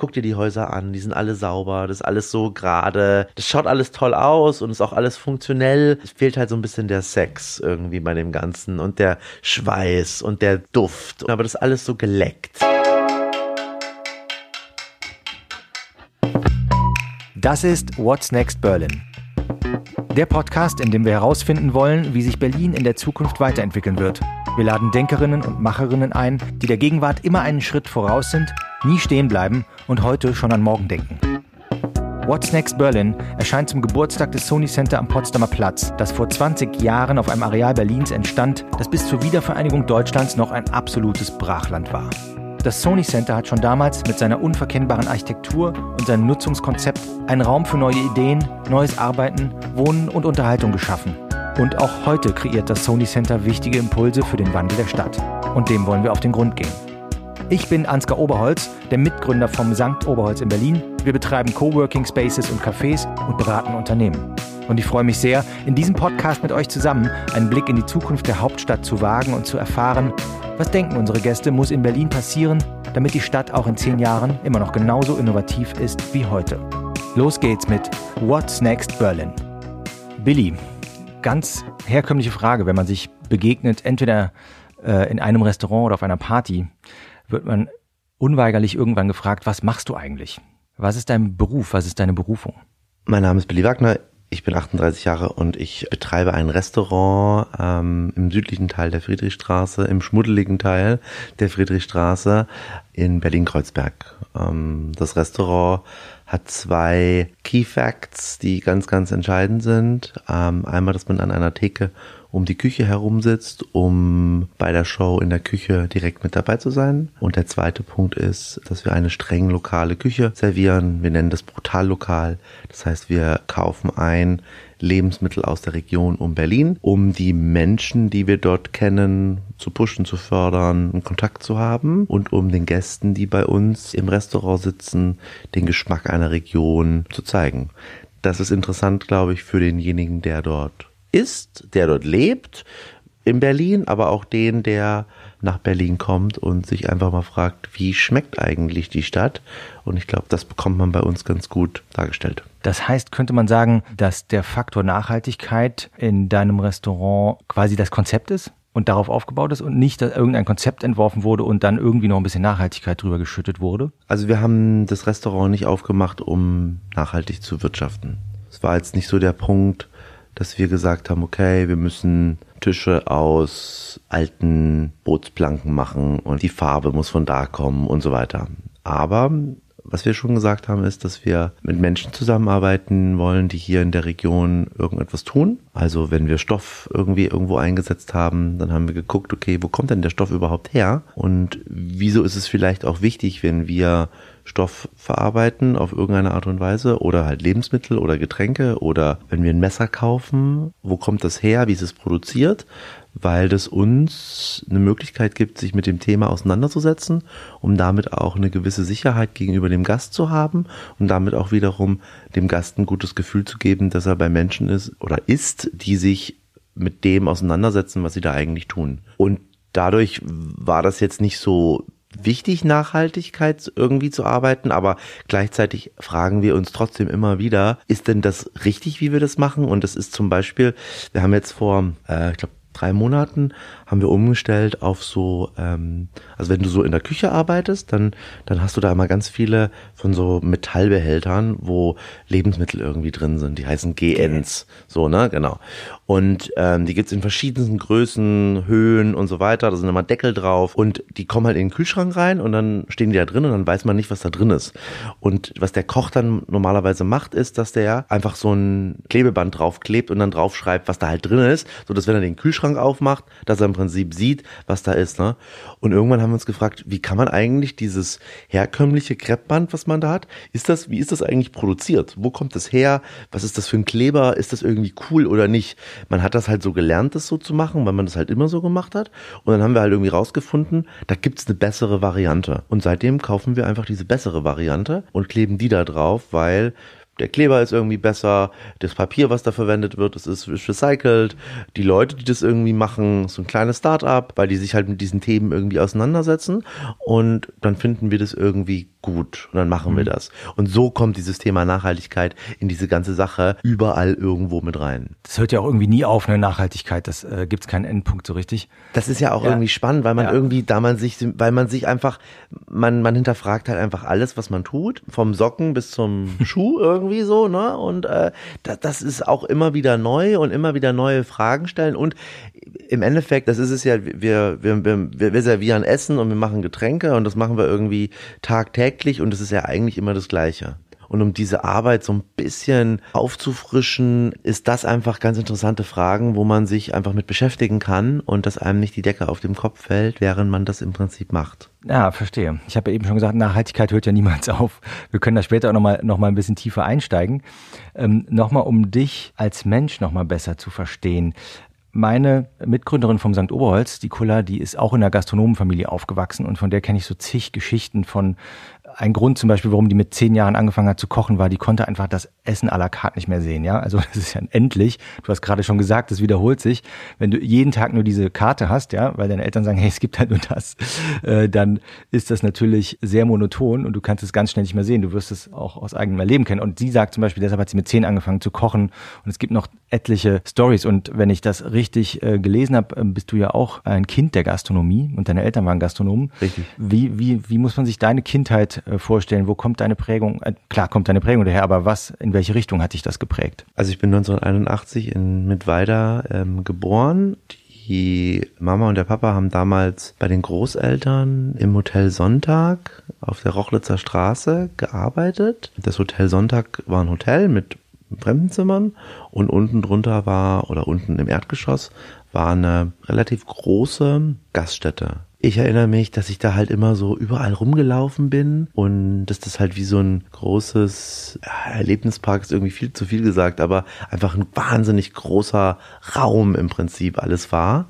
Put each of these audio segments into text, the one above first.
guck dir die Häuser an, die sind alle sauber, das ist alles so gerade, das schaut alles toll aus und ist auch alles funktionell. Es fehlt halt so ein bisschen der Sex irgendwie bei dem Ganzen und der Schweiß und der Duft, aber das ist alles so geleckt. Das ist What's Next Berlin. Der Podcast, in dem wir herausfinden wollen, wie sich Berlin in der Zukunft weiterentwickeln wird. Wir laden Denkerinnen und Macherinnen ein, die der Gegenwart immer einen Schritt voraus sind, nie stehen bleiben und heute schon an morgen denken. What's Next Berlin erscheint zum Geburtstag des Sony Center am Potsdamer Platz, das vor 20 Jahren auf einem Areal Berlins entstand, das bis zur Wiedervereinigung Deutschlands noch ein absolutes Brachland war. Das Sony Center hat schon damals mit seiner unverkennbaren Architektur und seinem Nutzungskonzept einen Raum für neue Ideen, neues Arbeiten, Wohnen und Unterhaltung geschaffen. Und auch heute kreiert das Sony Center wichtige Impulse für den Wandel der Stadt. Und dem wollen wir auf den Grund gehen. Ich bin Ansgar Oberholz, der Mitgründer vom Sankt Oberholz in Berlin. Wir betreiben Coworking Spaces und Cafés und beraten Unternehmen. Und ich freue mich sehr, in diesem Podcast mit euch zusammen einen Blick in die Zukunft der Hauptstadt zu wagen und zu erfahren, was denken unsere Gäste, muss in Berlin passieren, damit die Stadt auch in zehn Jahren immer noch genauso innovativ ist wie heute? Los geht's mit What's Next Berlin? Billy, ganz herkömmliche Frage, wenn man sich begegnet, entweder äh, in einem Restaurant oder auf einer Party, wird man unweigerlich irgendwann gefragt, was machst du eigentlich? Was ist dein Beruf? Was ist deine Berufung? Mein Name ist Billy Wagner. Ich bin 38 Jahre und ich betreibe ein Restaurant ähm, im südlichen Teil der Friedrichstraße, im schmuddeligen Teil der Friedrichstraße in Berlin-Kreuzberg. Ähm, das Restaurant hat zwei Key Facts, die ganz, ganz entscheidend sind. Ähm, einmal, dass man an einer Theke um die Küche herum sitzt, um bei der Show in der Küche direkt mit dabei zu sein. Und der zweite Punkt ist, dass wir eine streng lokale Küche servieren. Wir nennen das Brutallokal. Das heißt, wir kaufen ein Lebensmittel aus der Region um Berlin, um die Menschen, die wir dort kennen, zu pushen, zu fördern, einen Kontakt zu haben und um den Gästen, die bei uns im Restaurant sitzen, den Geschmack einer Region zu zeigen. Das ist interessant, glaube ich, für denjenigen, der dort ist, der dort lebt in Berlin, aber auch den, der nach Berlin kommt und sich einfach mal fragt, wie schmeckt eigentlich die Stadt? Und ich glaube, das bekommt man bei uns ganz gut dargestellt. Das heißt, könnte man sagen, dass der Faktor Nachhaltigkeit in deinem Restaurant quasi das Konzept ist? Und darauf aufgebaut ist und nicht, dass irgendein Konzept entworfen wurde und dann irgendwie noch ein bisschen Nachhaltigkeit drüber geschüttet wurde? Also wir haben das Restaurant nicht aufgemacht, um nachhaltig zu wirtschaften. Es war jetzt nicht so der Punkt, dass wir gesagt haben, okay, wir müssen Tische aus alten Bootsplanken machen und die Farbe muss von da kommen und so weiter. Aber was wir schon gesagt haben, ist, dass wir mit Menschen zusammenarbeiten wollen, die hier in der Region irgendetwas tun. Also wenn wir Stoff irgendwie irgendwo eingesetzt haben, dann haben wir geguckt, okay, wo kommt denn der Stoff überhaupt her? Und wieso ist es vielleicht auch wichtig, wenn wir Stoff verarbeiten auf irgendeine Art und Weise oder halt Lebensmittel oder Getränke oder wenn wir ein Messer kaufen, wo kommt das her, wie ist es produziert, weil das uns eine Möglichkeit gibt, sich mit dem Thema auseinanderzusetzen, um damit auch eine gewisse Sicherheit gegenüber dem Gast zu haben und damit auch wiederum dem Gast ein gutes Gefühl zu geben, dass er bei Menschen ist oder ist, die sich mit dem auseinandersetzen, was sie da eigentlich tun. Und dadurch war das jetzt nicht so wichtig, Nachhaltigkeit irgendwie zu arbeiten, aber gleichzeitig fragen wir uns trotzdem immer wieder, ist denn das richtig, wie wir das machen? Und das ist zum Beispiel, wir haben jetzt vor, äh, ich glaube, drei Monaten haben wir umgestellt auf so, ähm, also wenn du so in der Küche arbeitest, dann, dann hast du da immer ganz viele von so Metallbehältern, wo Lebensmittel irgendwie drin sind. Die heißen GNs. So, ne? Genau. Und ähm, die gibt's in verschiedensten Größen, Höhen und so weiter. Da sind immer Deckel drauf. Und die kommen halt in den Kühlschrank rein und dann stehen die da drin und dann weiß man nicht, was da drin ist. Und was der Koch dann normalerweise macht, ist, dass der einfach so ein Klebeband draufklebt und dann draufschreibt, was da halt drin ist, so dass wenn er den Kühlschrank aufmacht, dass er im Prinzip sieht, was da ist. Ne? Und irgendwann haben wir uns gefragt, wie kann man eigentlich dieses herkömmliche Kreppband, was man da hat, ist das, wie ist das eigentlich produziert? Wo kommt das her? Was ist das für ein Kleber? Ist das irgendwie cool oder nicht? man hat das halt so gelernt, das so zu machen, weil man das halt immer so gemacht hat. Und dann haben wir halt irgendwie rausgefunden, da gibt's eine bessere Variante. Und seitdem kaufen wir einfach diese bessere Variante und kleben die da drauf, weil der Kleber ist irgendwie besser, das Papier, was da verwendet wird, das ist recycelt, die Leute, die das irgendwie machen, so ein kleines Start-up, weil die sich halt mit diesen Themen irgendwie auseinandersetzen und dann finden wir das irgendwie gut und dann machen mhm. wir das. Und so kommt dieses Thema Nachhaltigkeit in diese ganze Sache überall irgendwo mit rein. Das hört ja auch irgendwie nie auf, eine Nachhaltigkeit, das äh, gibt es keinen Endpunkt so richtig. Das ist ja auch ja. irgendwie spannend, weil man ja. irgendwie, da man sich, weil man sich einfach, man, man hinterfragt halt einfach alles, was man tut, vom Socken bis zum Schuh irgendwie so, ne? Und äh, das, das ist auch immer wieder neu und immer wieder neue Fragen stellen. Und im Endeffekt, das ist es ja, wir, wir, wir, wir servieren Essen und wir machen Getränke und das machen wir irgendwie tagtäglich und es ist ja eigentlich immer das Gleiche. Und um diese Arbeit so ein bisschen aufzufrischen, ist das einfach ganz interessante Fragen, wo man sich einfach mit beschäftigen kann und dass einem nicht die Decke auf dem Kopf fällt, während man das im Prinzip macht. Ja, verstehe. Ich habe ja eben schon gesagt, Nachhaltigkeit hört ja niemals auf. Wir können da später auch nochmal noch mal ein bisschen tiefer einsteigen. Ähm, nochmal, um dich als Mensch nochmal besser zu verstehen. Meine Mitgründerin vom St. Oberholz, die Kulla, die ist auch in der Gastronomenfamilie aufgewachsen und von der kenne ich so zig Geschichten von ein Grund zum Beispiel, warum die mit zehn Jahren angefangen hat zu kochen, war, die konnte einfach das Essen à la carte nicht mehr sehen. Ja, also das ist ja endlich. Du hast gerade schon gesagt, das wiederholt sich. Wenn du jeden Tag nur diese Karte hast, ja, weil deine Eltern sagen, hey, es gibt halt nur das, äh, dann ist das natürlich sehr monoton und du kannst es ganz schnell nicht mehr sehen. Du wirst es auch aus eigenem Erleben kennen. Und sie sagt zum Beispiel, deshalb hat sie mit zehn angefangen zu kochen. Und es gibt noch etliche Stories. Und wenn ich das richtig äh, gelesen habe, äh, bist du ja auch ein Kind der Gastronomie und deine Eltern waren Gastronomen. Richtig. Wie, wie, wie muss man sich deine Kindheit äh, vorstellen? Wo kommt deine Prägung? Äh, klar kommt deine Prägung daher, aber was, in welche Richtung hat dich das geprägt? Also ich bin 1981 in Mittweida ähm, geboren. Die Mama und der Papa haben damals bei den Großeltern im Hotel Sonntag auf der Rochlitzer Straße gearbeitet. Das Hotel Sonntag war ein Hotel mit Fremdenzimmern und unten drunter war, oder unten im Erdgeschoss, war eine relativ große Gaststätte. Ich erinnere mich, dass ich da halt immer so überall rumgelaufen bin und dass das halt wie so ein großes Erlebnispark ist irgendwie viel zu viel gesagt, aber einfach ein wahnsinnig großer Raum im Prinzip alles war.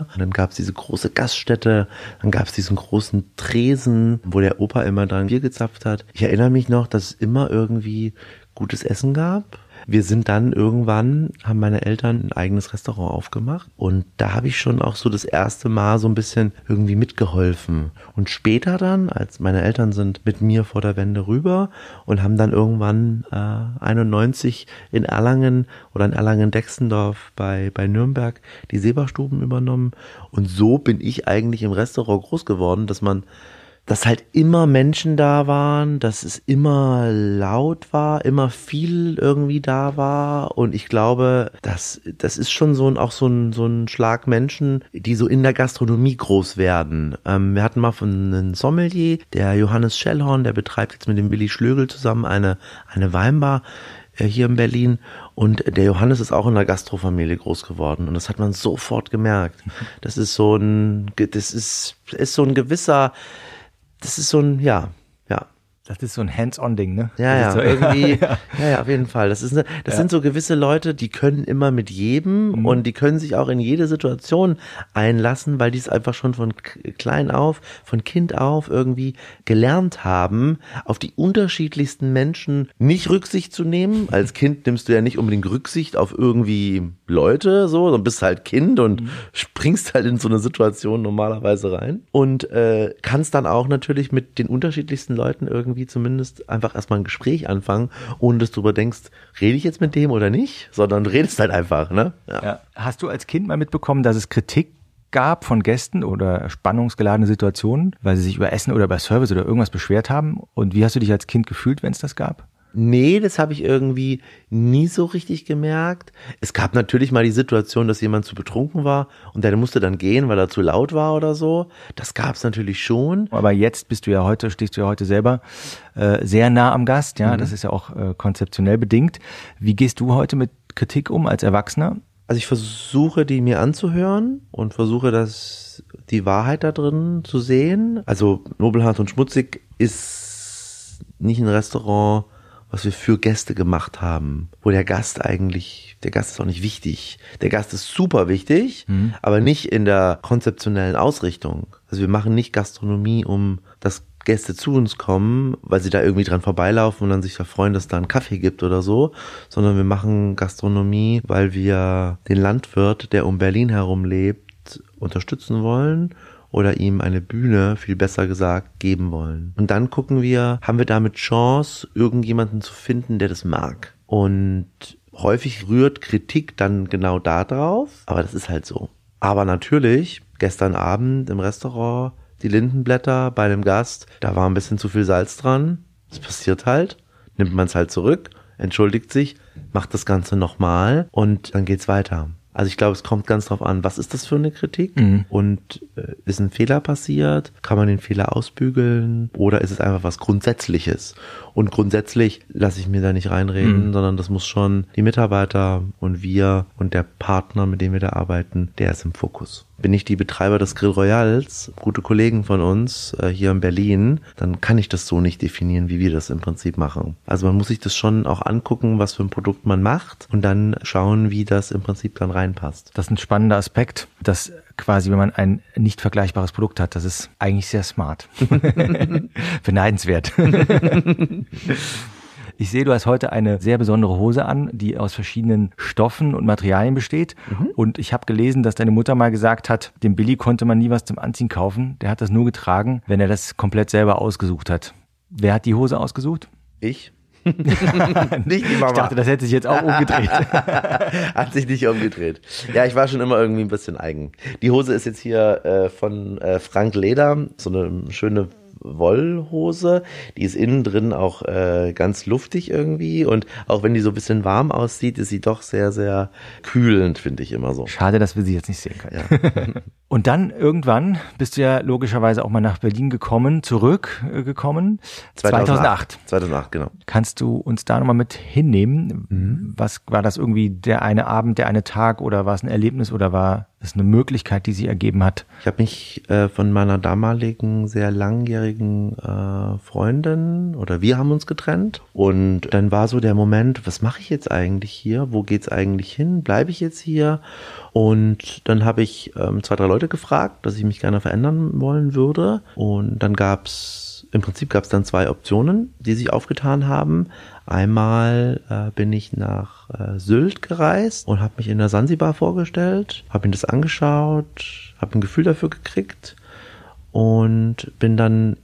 Und dann gab es diese große Gaststätte, dann gab es diesen großen Tresen, wo der Opa immer dran Bier gezapft hat. Ich erinnere mich noch, dass es immer irgendwie gutes Essen gab wir sind dann irgendwann, haben meine Eltern ein eigenes Restaurant aufgemacht und da habe ich schon auch so das erste Mal so ein bisschen irgendwie mitgeholfen. Und später dann, als meine Eltern sind mit mir vor der Wende rüber und haben dann irgendwann äh, 91 in Erlangen oder in Erlangen-Dexendorf bei, bei Nürnberg die Seebarstuben übernommen. Und so bin ich eigentlich im Restaurant groß geworden, dass man dass halt immer Menschen da waren, dass es immer laut war, immer viel irgendwie da war und ich glaube, das, das ist schon so ein, auch so ein, so ein Schlag Menschen, die so in der Gastronomie groß werden. Ähm, wir hatten mal von einem Sommelier, der Johannes Schellhorn, der betreibt jetzt mit dem Willi Schlögel zusammen eine, eine Weinbar äh, hier in Berlin und der Johannes ist auch in der Gastrofamilie groß geworden und das hat man sofort gemerkt. Das ist so ein, das ist, ist so ein gewisser, das ist so ein, ja. Das ist so ein Hands-on-Ding, ne? Ja, ja, so irgendwie, ja. ja, auf jeden Fall. Das ist, eine, das ja. sind so gewisse Leute, die können immer mit jedem mhm. und die können sich auch in jede Situation einlassen, weil die es einfach schon von klein auf, von Kind auf irgendwie gelernt haben, auf die unterschiedlichsten Menschen nicht Rücksicht zu nehmen. Als Kind nimmst du ja nicht unbedingt Rücksicht auf irgendwie Leute, so, und bist halt Kind und mhm. springst halt in so eine Situation normalerweise rein und äh, kannst dann auch natürlich mit den unterschiedlichsten Leuten irgendwie zumindest einfach erstmal ein Gespräch anfangen, ohne dass du überdenkst, rede ich jetzt mit dem oder nicht, sondern redest halt einfach, ne? Ja. ja. Hast du als Kind mal mitbekommen, dass es Kritik gab von Gästen oder spannungsgeladene Situationen, weil sie sich über Essen oder über Service oder irgendwas beschwert haben? Und wie hast du dich als Kind gefühlt, wenn es das gab? Nee, das habe ich irgendwie nie so richtig gemerkt. Es gab natürlich mal die Situation, dass jemand zu betrunken war und der musste dann gehen, weil er zu laut war oder so. Das gab es natürlich schon. Aber jetzt bist du ja heute, stehst du ja heute selber äh, sehr nah am Gast, ja. Mhm. Das ist ja auch äh, konzeptionell bedingt. Wie gehst du heute mit Kritik um als Erwachsener? Also ich versuche, die mir anzuhören und versuche, das, die Wahrheit da drin zu sehen. Also Nobelhart und Schmutzig ist nicht ein Restaurant, was wir für Gäste gemacht haben, wo der Gast eigentlich, der Gast ist auch nicht wichtig. Der Gast ist super wichtig, mhm. aber nicht in der konzeptionellen Ausrichtung. Also wir machen nicht Gastronomie, um das Gäste zu uns kommen, weil sie da irgendwie dran vorbeilaufen und dann sich da freuen, dass da einen Kaffee gibt oder so, sondern wir machen Gastronomie, weil wir den Landwirt, der um Berlin herum lebt, unterstützen wollen oder ihm eine Bühne, viel besser gesagt, geben wollen. Und dann gucken wir, haben wir damit Chance, irgendjemanden zu finden, der das mag. Und häufig rührt Kritik dann genau da drauf, aber das ist halt so. Aber natürlich, gestern Abend im Restaurant, die Lindenblätter bei einem Gast, da war ein bisschen zu viel Salz dran. Das passiert halt. Nimmt man es halt zurück, entschuldigt sich, macht das Ganze nochmal und dann geht's weiter. Also ich glaube, es kommt ganz drauf an, was ist das für eine Kritik mhm. und äh, ist ein Fehler passiert? Kann man den Fehler ausbügeln oder ist es einfach was Grundsätzliches? Und grundsätzlich lasse ich mir da nicht reinreden, mhm. sondern das muss schon die Mitarbeiter und wir und der Partner, mit dem wir da arbeiten, der ist im Fokus bin ich die Betreiber des Grill Royals, gute Kollegen von uns äh, hier in Berlin, dann kann ich das so nicht definieren, wie wir das im Prinzip machen. Also man muss sich das schon auch angucken, was für ein Produkt man macht und dann schauen, wie das im Prinzip dann reinpasst. Das ist ein spannender Aspekt, dass quasi, wenn man ein nicht vergleichbares Produkt hat, das ist eigentlich sehr smart. Beneidenswert. Ich sehe, du hast heute eine sehr besondere Hose an, die aus verschiedenen Stoffen und Materialien besteht. Mhm. Und ich habe gelesen, dass deine Mutter mal gesagt hat, dem Billy konnte man nie was zum Anziehen kaufen. Der hat das nur getragen, wenn er das komplett selber ausgesucht hat. Wer hat die Hose ausgesucht? Ich. nicht die Mama. Ich dachte, das hätte sich jetzt auch umgedreht. Hat sich nicht umgedreht. Ja, ich war schon immer irgendwie ein bisschen eigen. Die Hose ist jetzt hier äh, von äh, Frank Leder, so eine schöne Wollhose. Die ist innen drin auch äh, ganz luftig irgendwie und auch wenn die so ein bisschen warm aussieht, ist sie doch sehr, sehr kühlend, finde ich immer so. Schade, dass wir sie jetzt nicht sehen können. Ja. und dann irgendwann bist du ja logischerweise auch mal nach Berlin gekommen, zurückgekommen. Äh, 2008. 2008, genau. Kannst du uns da nochmal mit hinnehmen? Mhm. Was war das irgendwie der eine Abend, der eine Tag oder war es ein Erlebnis oder war es eine Möglichkeit, die sich ergeben hat? Ich habe mich äh, von meiner damaligen sehr langjährigen äh, Freundin oder wir haben uns getrennt und dann war so der Moment, was mache ich jetzt eigentlich hier? Wo geht's eigentlich hin? Bleibe ich jetzt hier? Und dann habe ich ähm, zwei, drei Leute gefragt, dass ich mich gerne verändern wollen würde und dann gab's im Prinzip gab es dann zwei Optionen, die sich aufgetan haben. Einmal äh, bin ich nach äh, Sylt gereist und habe mich in der Sansibar vorgestellt, habe mir das angeschaut, habe ein Gefühl dafür gekriegt und bin dann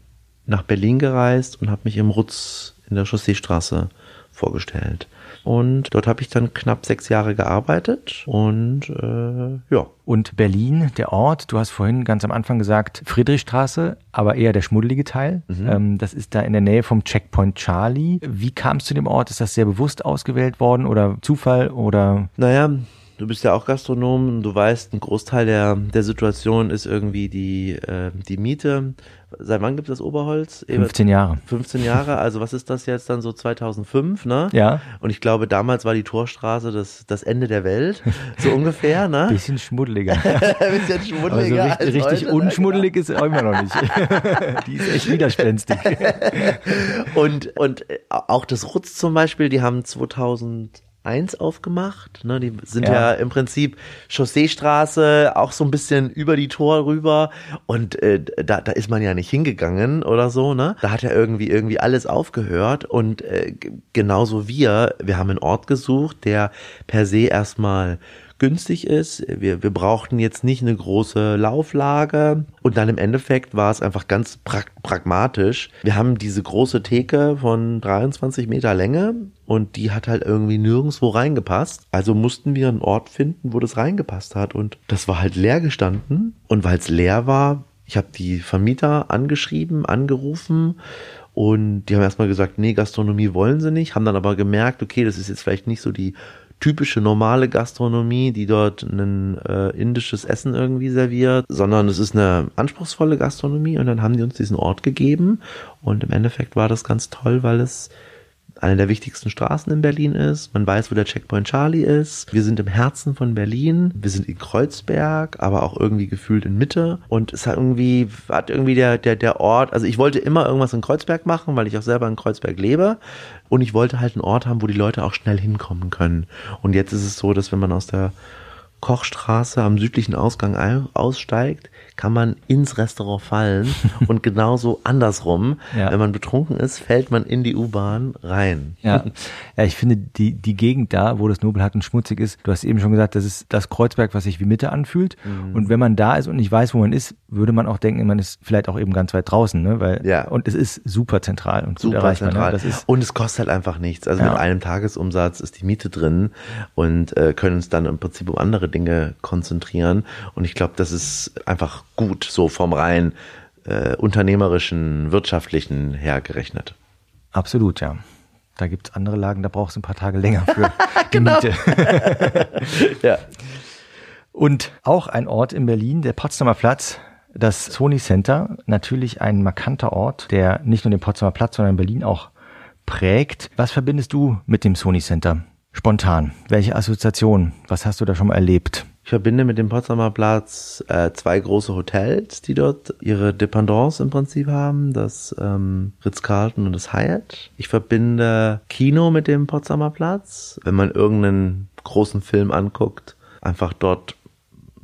nach Berlin gereist und habe mich im Rutz in der Chausseestraße vorgestellt. Und dort habe ich dann knapp sechs Jahre gearbeitet und äh, ja. Und Berlin, der Ort, du hast vorhin ganz am Anfang gesagt, Friedrichstraße, aber eher der schmuddelige Teil. Mhm. Ähm, das ist da in der Nähe vom Checkpoint Charlie. Wie kam es zu dem Ort? Ist das sehr bewusst ausgewählt worden oder Zufall oder? Naja, Du bist ja auch Gastronom und du weißt, ein Großteil der, der Situation ist irgendwie die, äh, die Miete. Seit wann gibt es das Oberholz? 15 Jahre. 15 Jahre, also was ist das jetzt dann so 2005, ne? Ja. Und ich glaube, damals war die Torstraße das, das Ende der Welt, so ungefähr, ne? Bisschen schmuddeliger. Bisschen schmuddeliger. Also richtig, richtig heute, unschmuddelig ist auch immer noch nicht. die ist echt widerspenstig. und, und auch das Rutz zum Beispiel, die haben 2000 1 aufgemacht. Ne, die sind ja. ja. im Prinzip Chausseestraße, auch so ein bisschen über die Tor rüber. Und äh, da, da ist man ja nicht hingegangen oder so. Ne? Da hat ja irgendwie irgendwie alles aufgehört. Und äh, genauso wir, wir haben einen Ort gesucht, der per se erstmal günstig ist. Wir, wir brauchten jetzt nicht eine große Lauflage. Und dann im Endeffekt war es einfach ganz pra pragmatisch. Wir haben diese große Theke von 23 Meter Länge und die hat halt irgendwie nirgendwo reingepasst. Also mussten wir einen Ort finden, wo das reingepasst hat. Und das war halt leer gestanden. Und weil es leer war, ich habe die Vermieter angeschrieben, angerufen und die haben erstmal gesagt, nee, Gastronomie wollen sie nicht, haben dann aber gemerkt, okay, das ist jetzt vielleicht nicht so die typische normale Gastronomie, die dort ein äh, indisches Essen irgendwie serviert, sondern es ist eine anspruchsvolle Gastronomie und dann haben die uns diesen Ort gegeben. Und im Endeffekt war das ganz toll, weil es eine der wichtigsten Straßen in Berlin ist. Man weiß, wo der Checkpoint Charlie ist. Wir sind im Herzen von Berlin. Wir sind in Kreuzberg, aber auch irgendwie gefühlt in Mitte. Und es hat irgendwie, hat irgendwie der, der, der Ort, also ich wollte immer irgendwas in Kreuzberg machen, weil ich auch selber in Kreuzberg lebe. Und ich wollte halt einen Ort haben, wo die Leute auch schnell hinkommen können. Und jetzt ist es so, dass wenn man aus der Kochstraße am südlichen Ausgang aussteigt, kann man ins Restaurant fallen und genauso andersrum. Ja. Wenn man betrunken ist, fällt man in die U-Bahn rein. Ja. ja, ich finde die, die Gegend da, wo das Nobelhart und schmutzig ist, du hast eben schon gesagt, das ist das Kreuzberg, was sich wie Mitte anfühlt. Mhm. Und wenn man da ist und nicht weiß, wo man ist, würde man auch denken, man ist vielleicht auch eben ganz weit draußen, ne? Weil, Ja. und es ist super zentral und Super erreichbar. zentral. Ne? Das ist, und es kostet halt einfach nichts. Also Ja. mit einem Tagesumsatz ist die Miete drin und äh, können uns dann im Prinzip um andere Dinge konzentrieren. Und ich glaube, das ist einfach gut, so vom rein äh, unternehmerischen, wirtschaftlichen her gerechnet. absolut, ja. Da gibt's andere Lagen, da brauchst du ein paar Tage länger für die Genau. Miete. Ja. Und auch ein Ort in Berlin, der Potsdamer Platz, das Sony Center, natürlich ein markanter Ort, der nicht nur den Potsdamer Platz, sondern Berlin auch prägt. Was verbindest du mit dem Sony Center? Spontan. Welche Assoziation? Was hast du da schon mal erlebt? Ich verbinde mit dem Potsdamer Platz äh, zwei große Hotels, die dort ihre Dependance im Prinzip haben, das ähm, Ritz-Carlton und das Hyatt. Ich verbinde Kino mit dem Potsdamer Platz. Wenn man irgendeinen großen Film anguckt, einfach dort,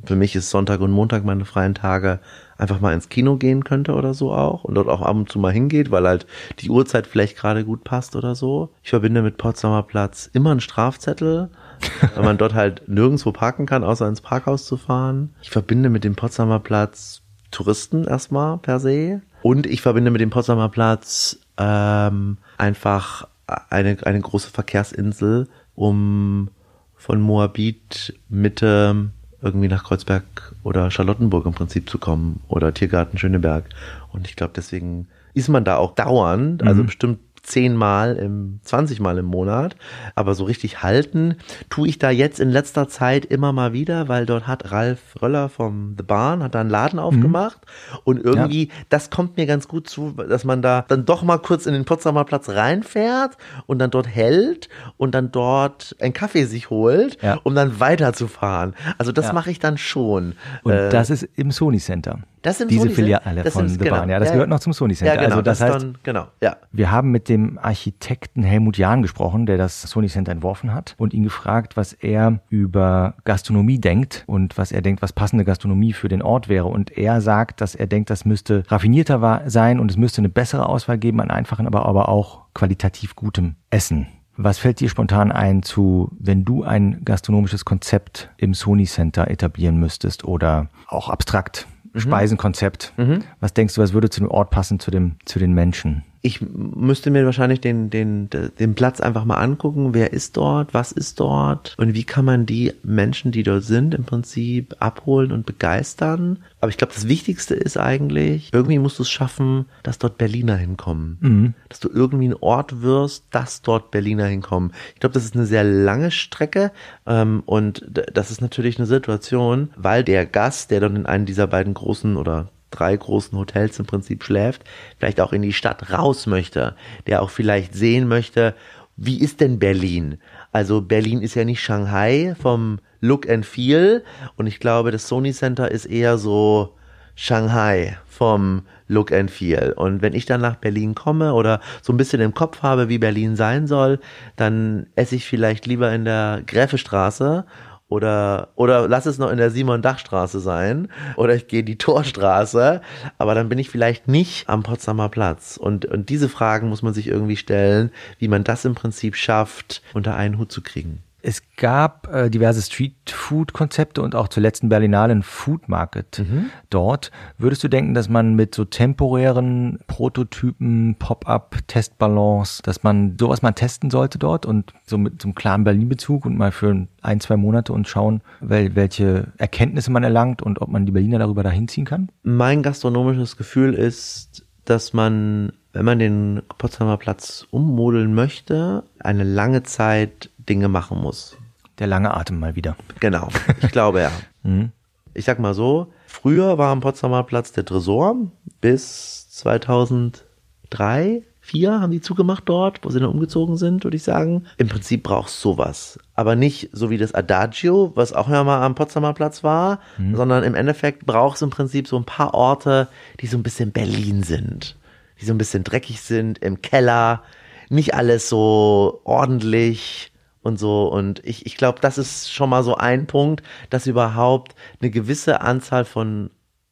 für mich ist Sonntag und Montag meine freien Tage, einfach mal ins Kino gehen könnte oder so auch und dort auch ab und zu mal hingeht, weil halt die Uhrzeit vielleicht gerade gut passt oder so. Ich verbinde mit Potsdamer Platz immer einen Strafzettel, weil man dort halt nirgendwo parken kann, außer ins Parkhaus zu fahren. Ich verbinde mit dem Potsdamer Platz Touristen erstmal per se. Und ich verbinde mit dem Potsdamer Platz ähm, einfach eine, eine große Verkehrsinsel, um von Moabit Mitte irgendwie nach Kreuzberg oder Charlottenburg im Prinzip zu kommen oder Tiergarten Schöneberg. Und ich glaube, deswegen ist man da auch dauernd, also bestimmt zehnmal im, 20 Mal im Monat, aber so richtig halten tue ich da jetzt in letzter Zeit immer mal wieder, weil dort hat Ralf Röller vom The Barn, hat da einen Laden aufgemacht und irgendwie, das kommt mir ganz gut zu, dass man da dann doch mal kurz in den Potsdamer Platz reinfährt und dann dort hält und dann dort einen Kaffee sich holt, Ja. um dann weiterzufahren. Also das Ja. mache ich dann schon. Und Äh, das ist im Sony Center. Das im Diese Sony Center- Filiale das von ist- The genau. Barn. Ja, das Ja, gehört noch zum Sony Center. Ja, genau, also das, heißt, dann, genau, ja. Wir haben mit dem Architekten Helmut Jahn gesprochen, der das Sony Center entworfen hat und ihn gefragt, was er über Gastronomie denkt und was er denkt, was passende Gastronomie für den Ort wäre. Und er sagt, dass er denkt, das müsste raffinierter sein und es müsste eine bessere Auswahl geben an einfachen, aber, aber auch qualitativ gutem Essen. Was fällt dir spontan ein zu, wenn du ein gastronomisches Konzept im Sony Center etablieren müsstest oder auch abstrakt? Speisenkonzept. Was denkst du, was würde zu dem Ort passen, zu dem, zu den Menschen? Ich müsste mir wahrscheinlich den, den, den Platz einfach mal angucken. Wer ist dort? Was ist dort? Und wie kann man die Menschen, die dort sind, im Prinzip abholen und begeistern? Aber ich glaube, das Wichtigste ist eigentlich, irgendwie musst du es schaffen, dass dort Berliner hinkommen. Dass du irgendwie ein Ort wirst, dass dort Berliner hinkommen. Ich glaube, das ist eine sehr lange Strecke. Ähm, und das ist natürlich eine Situation, weil der Gast, der dann in einem dieser beiden großen oder drei großen Hotels im Prinzip schläft, vielleicht auch in die Stadt raus möchte, der auch vielleicht sehen möchte, wie ist denn Berlin? Also Berlin ist ja nicht Shanghai vom Look and Feel und ich glaube, das Sony Center ist eher so Shanghai vom Look and Feel. Und wenn ich dann nach Berlin komme oder so ein bisschen im Kopf habe, wie Berlin sein soll, dann esse ich vielleicht lieber in der Gräfestraße oder, oder lass es noch in der Simon-Dach-Straße sein. Oder ich gehe die Torstraße. Aber dann bin ich vielleicht nicht am Potsdamer Platz. Und, und diese Fragen muss man sich irgendwie stellen, wie man das im Prinzip schafft, unter einen Hut zu kriegen. Es gab äh, diverse Street-Food-Konzepte und auch zuletzt einen Berlinalen Food Market dort. Würdest du denken, dass man mit so temporären Prototypen, Pop-up, Testballons, dass man sowas mal testen sollte dort und so mit so einem klaren Berlin-Bezug und mal für ein, zwei Monate und schauen, wel welche Erkenntnisse man erlangt und ob man die Berliner darüber dahin ziehen kann? Mein gastronomisches Gefühl ist, dass man, wenn man den Potsdamer Platz ummodeln möchte, eine lange Zeit Dinge machen muss. Der lange Atem mal wieder. Genau, ich glaube ja. Ich sag mal so, früher war am Potsdamer Platz der Tresor bis 2003, 4 haben die zugemacht dort, wo sie dann umgezogen sind, würde ich sagen. Im Prinzip brauchst du sowas. Aber nicht so wie das Adagio, was auch ja mal am Potsdamer Platz war, sondern im Endeffekt brauchst du im Prinzip so ein paar Orte, die so ein bisschen Berlin sind. Die so ein bisschen dreckig sind, im Keller, nicht alles so ordentlich und so. Und ich, ich glaube, das ist schon mal so ein Punkt, dass überhaupt eine gewisse Anzahl von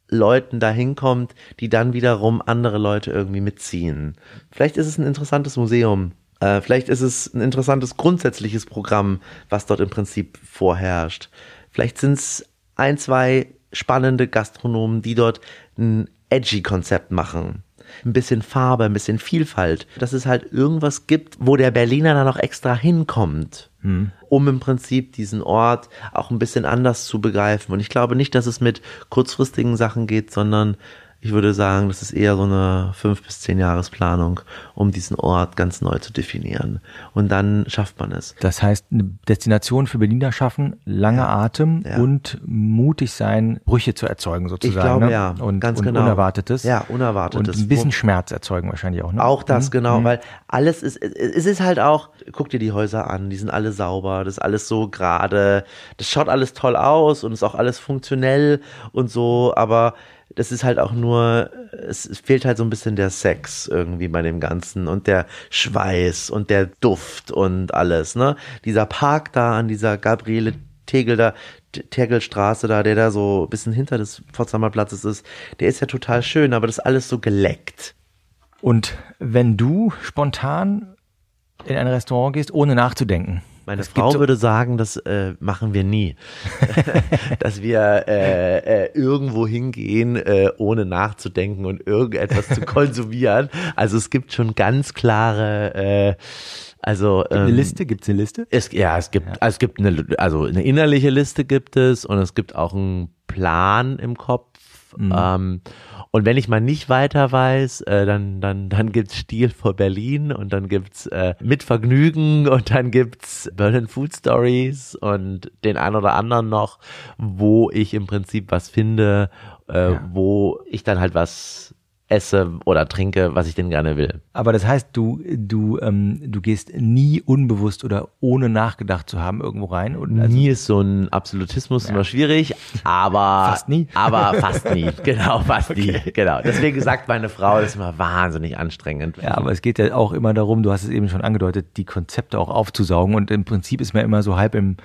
Leuten dahin kommt, die dann wiederum andere Leute irgendwie mitziehen. Vielleicht ist es ein interessantes Museum. Äh, vielleicht ist es ein interessantes grundsätzliches Programm, was dort im Prinzip vorherrscht. Vielleicht sind es ein, zwei spannende Gastronomen, die dort ein edgy Konzept machen. Ein bisschen Farbe, ein bisschen Vielfalt. Dass es halt irgendwas gibt, wo der Berliner dann noch extra hinkommt hm. um im Prinzip diesen Ort auch ein bisschen anders zu begreifen. Und ich glaube nicht, dass es mit kurzfristigen Sachen geht, sondern ich würde sagen, das ist eher so eine fünf bis zehn Jahresplanung, um diesen Ort ganz neu zu definieren. Und dann schafft man es. Das heißt, eine Destination für Berliner schaffen, lange ja. Atem ja. und mutig sein, Brüche zu erzeugen sozusagen. Ich glaube, ne? ja. Und, ganz und genau. Unerwartetes. Ja, Unerwartetes. Und ein bisschen Schmerz erzeugen wahrscheinlich auch. Ne? Auch das, mhm. genau. Mhm. Weil alles ist, es ist halt auch, guck dir die Häuser an, die sind alle sauber, das ist alles so gerade, das schaut alles toll aus und ist auch alles funktionell und so, aber das ist halt auch nur, es fehlt halt so ein bisschen der Sex irgendwie bei dem Ganzen und der Schweiß und der Duft und alles, ne? Dieser Park da an dieser Gabriele Tegel da, Tegelstraße da, der da so ein bisschen hinter des Potsdamer Platzes ist, der ist ja total schön, aber das ist alles so geleckt. Und wenn du spontan in ein Restaurant gehst, ohne nachzudenken, meine es Frau würde sagen, das äh, machen wir nie. Dass wir äh, äh, irgendwo hingehen, äh, ohne nachzudenken und irgendetwas zu konsumieren. Also es gibt schon ganz klare äh, also ähm, eine Liste gibt es eine Liste? Es, ja, es gibt ja. also es gibt eine also eine innerliche Liste gibt es und es gibt auch einen Plan im Kopf. Mhm. Ähm, und wenn ich mal nicht weiter weiß, äh, dann, dann, dann gibt's Stil vor Berlin und dann gibt's äh, Mit Vergnügen und dann gibt's Berlin Food Stories und den ein oder anderen noch, wo ich im Prinzip was finde, äh, ja. wo ich dann halt was esse oder trinke, was ich denn gerne will. Aber das heißt, du, du, ähm, du gehst nie unbewusst oder ohne nachgedacht zu haben irgendwo rein? Und also nie ist so ein Absolutismus ja. immer schwierig, aber fast nie. Aber fast nie, genau, fast okay. nie, genau. Deswegen sagt meine Frau, das ist immer wahnsinnig anstrengend. Ja, aber es geht ja auch immer darum, du hast es eben schon angedeutet, die Konzepte auch aufzusaugen und im Prinzip ist man immer so halb im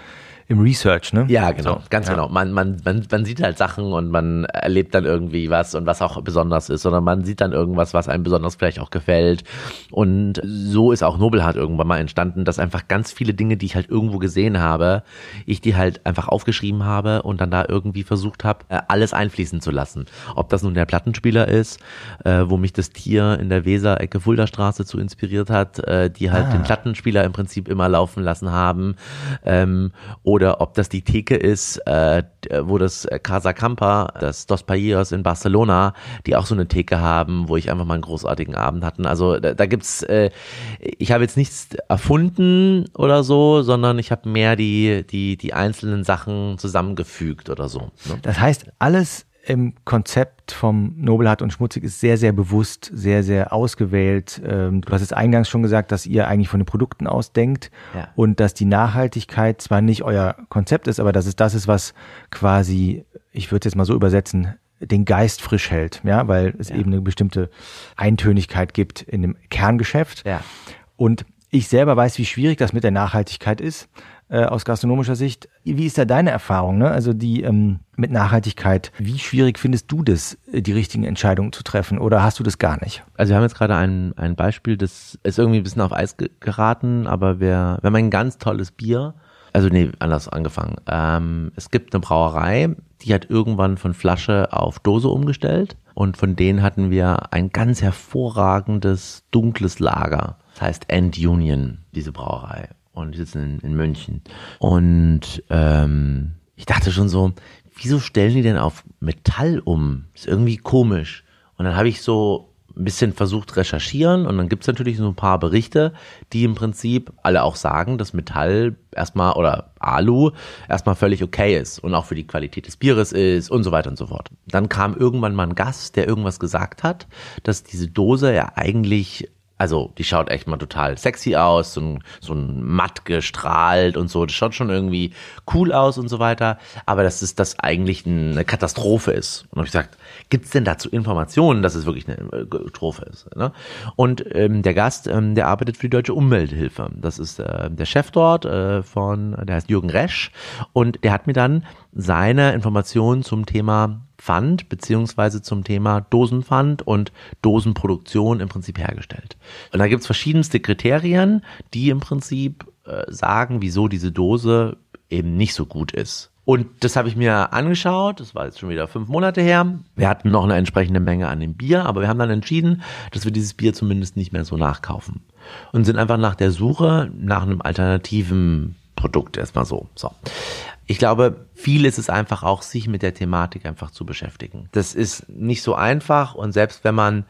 im Research, ne? Ja, genau, so, ganz ja. genau. Man, man, man, man sieht halt Sachen und man erlebt dann irgendwie was und was auch besonders ist, sondern man sieht dann irgendwas, was einem besonders vielleicht auch gefällt. Und so ist auch Nobelhart irgendwann mal entstanden, dass einfach ganz viele Dinge, die ich halt irgendwo gesehen habe, ich die halt einfach aufgeschrieben habe und dann da irgendwie versucht habe, äh, alles einfließen zu lassen. Ob das nun der Plattenspieler ist, äh, wo mich das Tier in der Weser-Ecke Fuldastraße zu inspiriert hat, äh, die halt ah. den Plattenspieler im Prinzip immer laufen lassen haben, ähm, oder ob das die Theke ist, äh, wo das Casa Campa, das Dos Paios in Barcelona, die auch so eine Theke haben, wo ich einfach mal einen großartigen Abend hatten. Also da, da gibt's, äh, ich habe jetzt nichts erfunden oder so, sondern ich habe mehr die, die, die einzelnen Sachen zusammengefügt oder so. Ne? Das heißt, alles im Konzept vom Nobelhart und Schmutzig ist sehr, sehr bewusst, sehr, sehr ausgewählt. Ähm, du hast es eingangs schon gesagt, dass ihr eigentlich von den Produkten ausdenkt ja. und dass die Nachhaltigkeit zwar nicht euer Konzept ist, aber dass es das ist, was quasi, ich würde es jetzt mal so übersetzen, den Geist frisch hält, ja, weil es ja. eben eine bestimmte Eintönigkeit gibt in dem Kerngeschäft. Ja. Und ich selber weiß, wie schwierig das mit der Nachhaltigkeit ist äh, aus gastronomischer Sicht. Wie ist da deine Erfahrung? Ne? Also die ähm, mit Nachhaltigkeit. Wie schwierig findest du das, äh, die richtigen Entscheidungen zu treffen? Oder hast du das gar nicht? Also wir haben jetzt gerade ein, ein Beispiel, das ist irgendwie ein bisschen auf Eis geraten, aber wir, wir haben ein ganz tolles Bier. Also nee, anders angefangen. Ähm, es gibt eine Brauerei, die hat irgendwann von Flasche auf Dose umgestellt. Und von denen hatten wir ein ganz hervorragendes dunkles Lager. Das heißt End Union, diese Brauerei und die sitzen in, in München. Und ähm, ich dachte schon so, wieso stellen die denn auf Metall um? Ist irgendwie komisch. Und dann habe ich so ein bisschen versucht recherchieren und dann gibt's natürlich so ein paar Berichte, die im Prinzip alle auch sagen, dass Metall erstmal oder Alu erstmal völlig okay ist und auch für die Qualität des Bieres ist und so weiter und so fort. Dann kam irgendwann mal ein Gast, der irgendwas gesagt hat, dass diese Dose ja eigentlich also die schaut echt mal total sexy aus, so ein, so ein matt gestrahlt und so. Das schaut schon irgendwie cool aus und so weiter. Aber dass es das eigentlich eine Katastrophe ist. Und habe ich gesagt, gibt's denn dazu Informationen, dass es wirklich eine äh, Katastrophe ist? Ne? Und ähm, der Gast, ähm, der arbeitet für die Deutsche Umwelthilfe. Das ist äh, der Chef dort äh, von, der heißt Jürgen Resch. Und der hat mir dann seine Informationen zum Thema Pfand beziehungsweise zum Thema Dosenpfand und Dosenproduktion im Prinzip hergestellt. Und da gibt's verschiedenste Kriterien, die im Prinzip äh, sagen, wieso diese Dose eben nicht so gut ist. Und das habe ich mir angeschaut, das war jetzt schon wieder fünf Monate her. Wir hatten noch eine entsprechende Menge an dem Bier, aber wir haben dann entschieden, dass wir dieses Bier zumindest nicht mehr so nachkaufen. Und sind einfach nach der Suche nach einem alternativen Produkt erstmal so. So. Ich glaube, viel ist es einfach auch, sich mit der Thematik einfach zu beschäftigen. Das ist nicht so einfach und selbst wenn man,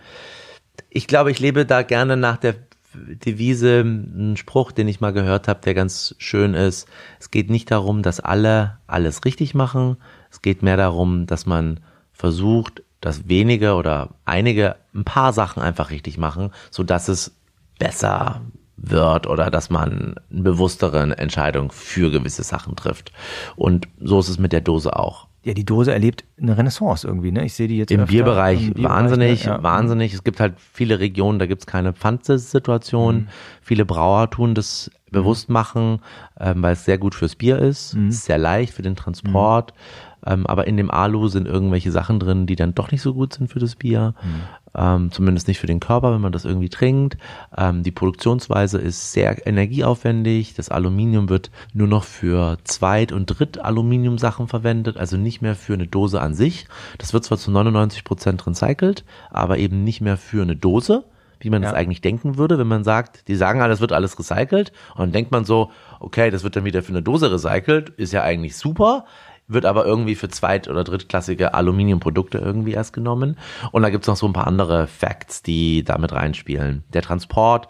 ich glaube, ich lebe da gerne nach der Devise, ein Spruch, den ich mal gehört habe, der ganz schön ist. Es geht nicht darum, dass alle alles richtig machen. Es geht mehr darum, dass man versucht, dass wenige oder einige ein paar Sachen einfach richtig machen, so dass es besser wird oder dass man eine bewusstere Entscheidung für gewisse Sachen trifft. Und so ist es mit der Dose auch. Ja, die Dose erlebt eine Renaissance irgendwie, ne? Ich sehe die jetzt im Bierbereich, im Bierbereich wahnsinnig, ja. wahnsinnig. Es gibt halt viele Regionen, da gibt es keine Pfandsituation. Mhm. Viele Brauer tun das mhm. bewusst machen, ähm, weil es sehr gut fürs Bier ist, mhm. ist sehr leicht für den Transport. Mhm. Ähm, aber in dem Alu sind irgendwelche Sachen drin, die dann doch nicht so gut sind für das Bier. Mhm. Ähm, zumindest nicht für den Körper, wenn man das irgendwie trinkt. Ähm, die Produktionsweise ist sehr energieaufwendig. Das Aluminium wird nur noch für Zweit- und Dritt-Aluminium-Sachen verwendet, also nicht mehr für eine Dose an sich. Das wird zwar zu 99 Prozent recycelt, aber eben nicht mehr für eine Dose wie man ja. das eigentlich denken würde, wenn man sagt, die sagen alle, es wird alles recycelt. Und dann denkt man so, okay, das wird dann wieder für eine Dose recycelt, ist ja eigentlich super wird aber irgendwie für zweit- oder drittklassige Aluminiumprodukte irgendwie erst genommen. Und da gibt's noch so ein paar andere Facts, die damit reinspielen. Der Transport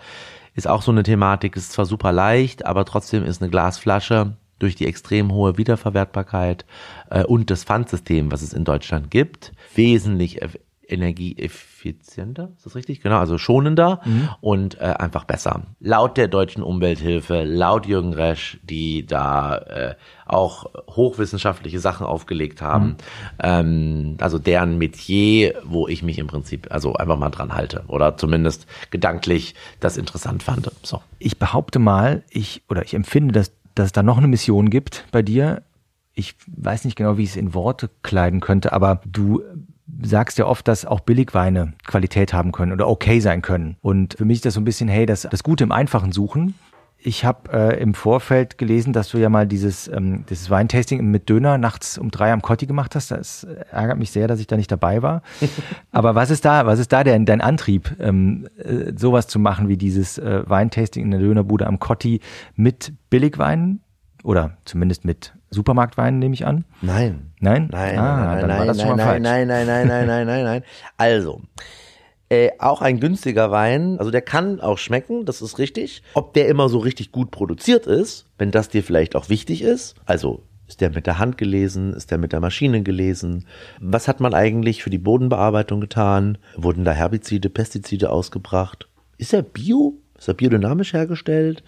ist auch so eine Thematik, ist zwar super leicht, aber trotzdem ist eine Glasflasche durch die extrem hohe Wiederverwertbarkeit äh, und das Pfandsystem, was es in Deutschland gibt, wesentlich energieeffizienter, ist das richtig? Genau, also schonender mhm. und äh, einfach besser. Laut der deutschen Umwelthilfe, laut Jürgen Resch, die da äh, auch hochwissenschaftliche Sachen aufgelegt haben, mhm. ähm, also deren Metier, wo ich mich im Prinzip also einfach mal dran halte oder zumindest gedanklich das interessant fand. So. Ich behaupte mal, ich oder ich empfinde, dass, dass es da noch eine Mission gibt bei dir, ich weiß nicht genau, wie ich es in Worte kleiden könnte, aber du sagst ja oft, dass auch Billigweine Qualität haben können oder okay sein können. Und für mich ist das so ein bisschen, hey, das, das Gute im Einfachen suchen. Ich habe äh, im Vorfeld gelesen, dass du ja mal dieses, ähm, dieses Weintasting mit Döner nachts um drei am Kotti gemacht hast. Das ärgert mich sehr, dass ich da nicht dabei war. Aber was ist da, was ist da denn dein Antrieb, ähm, äh, sowas zu machen wie dieses äh, Weintasting in der Dönerbude am Kotti mit Billigweinen? Oder zumindest mit Supermarktwein, nehme ich an? Nein. Nein? Nein, ah, nein, dann nein, war das nein, schon mal nein, nein, nein, nein, nein, nein, nein, nein. Also, äh, auch ein günstiger Wein, also der kann auch schmecken, das ist richtig. Ob der immer so richtig gut produziert ist, wenn das dir vielleicht auch wichtig ist, also ist der mit der Hand gelesen? Ist der mit der Maschine gelesen? Was hat man eigentlich für die Bodenbearbeitung getan? Wurden da Herbizide, Pestizide ausgebracht? Ist er bio? Ist er biodynamisch hergestellt?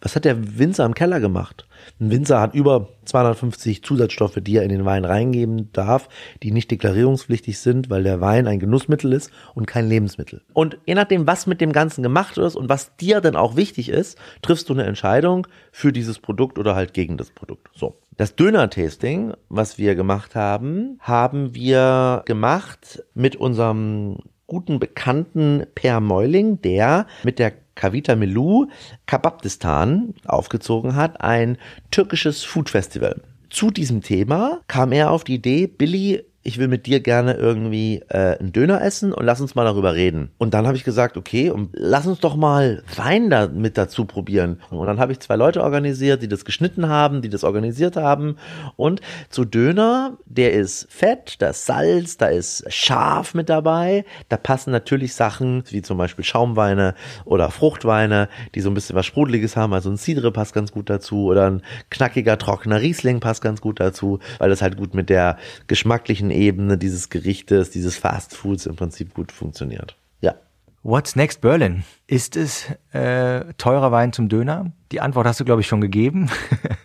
Was hat der Winzer im Keller gemacht? Ein Winzer hat über 250 Zusatzstoffe, die er in den Wein reingeben darf, die nicht deklarierungspflichtig sind, weil der Wein ein Genussmittel ist und kein Lebensmittel. Und je nachdem, was mit dem Ganzen gemacht ist und was dir dann auch wichtig ist, triffst du eine Entscheidung für dieses Produkt oder halt gegen das Produkt. So. Das Döner-Tasting, was wir gemacht haben, haben wir gemacht mit unserem guten Bekannten Per Meuling, der mit der Kavita Melu Kababdistan aufgezogen hat, ein türkisches Food Festival. Zu diesem Thema kam er auf die Idee, Billy ich will mit dir gerne irgendwie äh, einen Döner essen und lass uns mal darüber reden. Und dann habe ich gesagt, okay, und lass uns doch mal Wein da mit dazu probieren. Und dann habe ich zwei Leute organisiert, die das geschnitten haben, die das organisiert haben. Und zu Döner, der ist fett, da ist Salz, da ist scharf mit dabei. Da passen natürlich Sachen wie zum Beispiel Schaumweine oder Fruchtweine, die so ein bisschen was Sprudeliges haben. Also ein Cidre passt ganz gut dazu oder ein knackiger, trockener Riesling passt ganz gut dazu, weil das halt gut mit der geschmacklichen Ebene dieses Gerichtes, dieses Fast Foods im Prinzip gut funktioniert. Ja. What's next Berlin? Ist es äh, teurer Wein zum Döner? Die Antwort hast du, glaube ich, schon gegeben.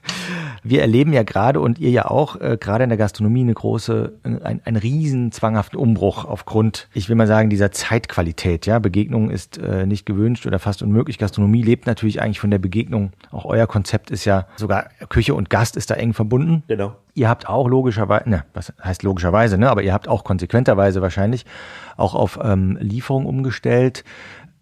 Wir erleben ja gerade und ihr ja auch, äh, gerade in der Gastronomie eine große, ein, einen riesen zwanghaften Umbruch aufgrund, ich will mal sagen, dieser Zeitqualität. Ja, Begegnung ist äh, nicht gewünscht oder fast unmöglich. Gastronomie lebt natürlich eigentlich von der Begegnung. Auch euer Konzept ist ja sogar Küche und Gast ist da eng verbunden. Genau. Ihr habt auch logischerweise, ne, was heißt logischerweise, ne, aber ihr habt auch konsequenterweise wahrscheinlich auch auf ähm, Lieferung umgestellt.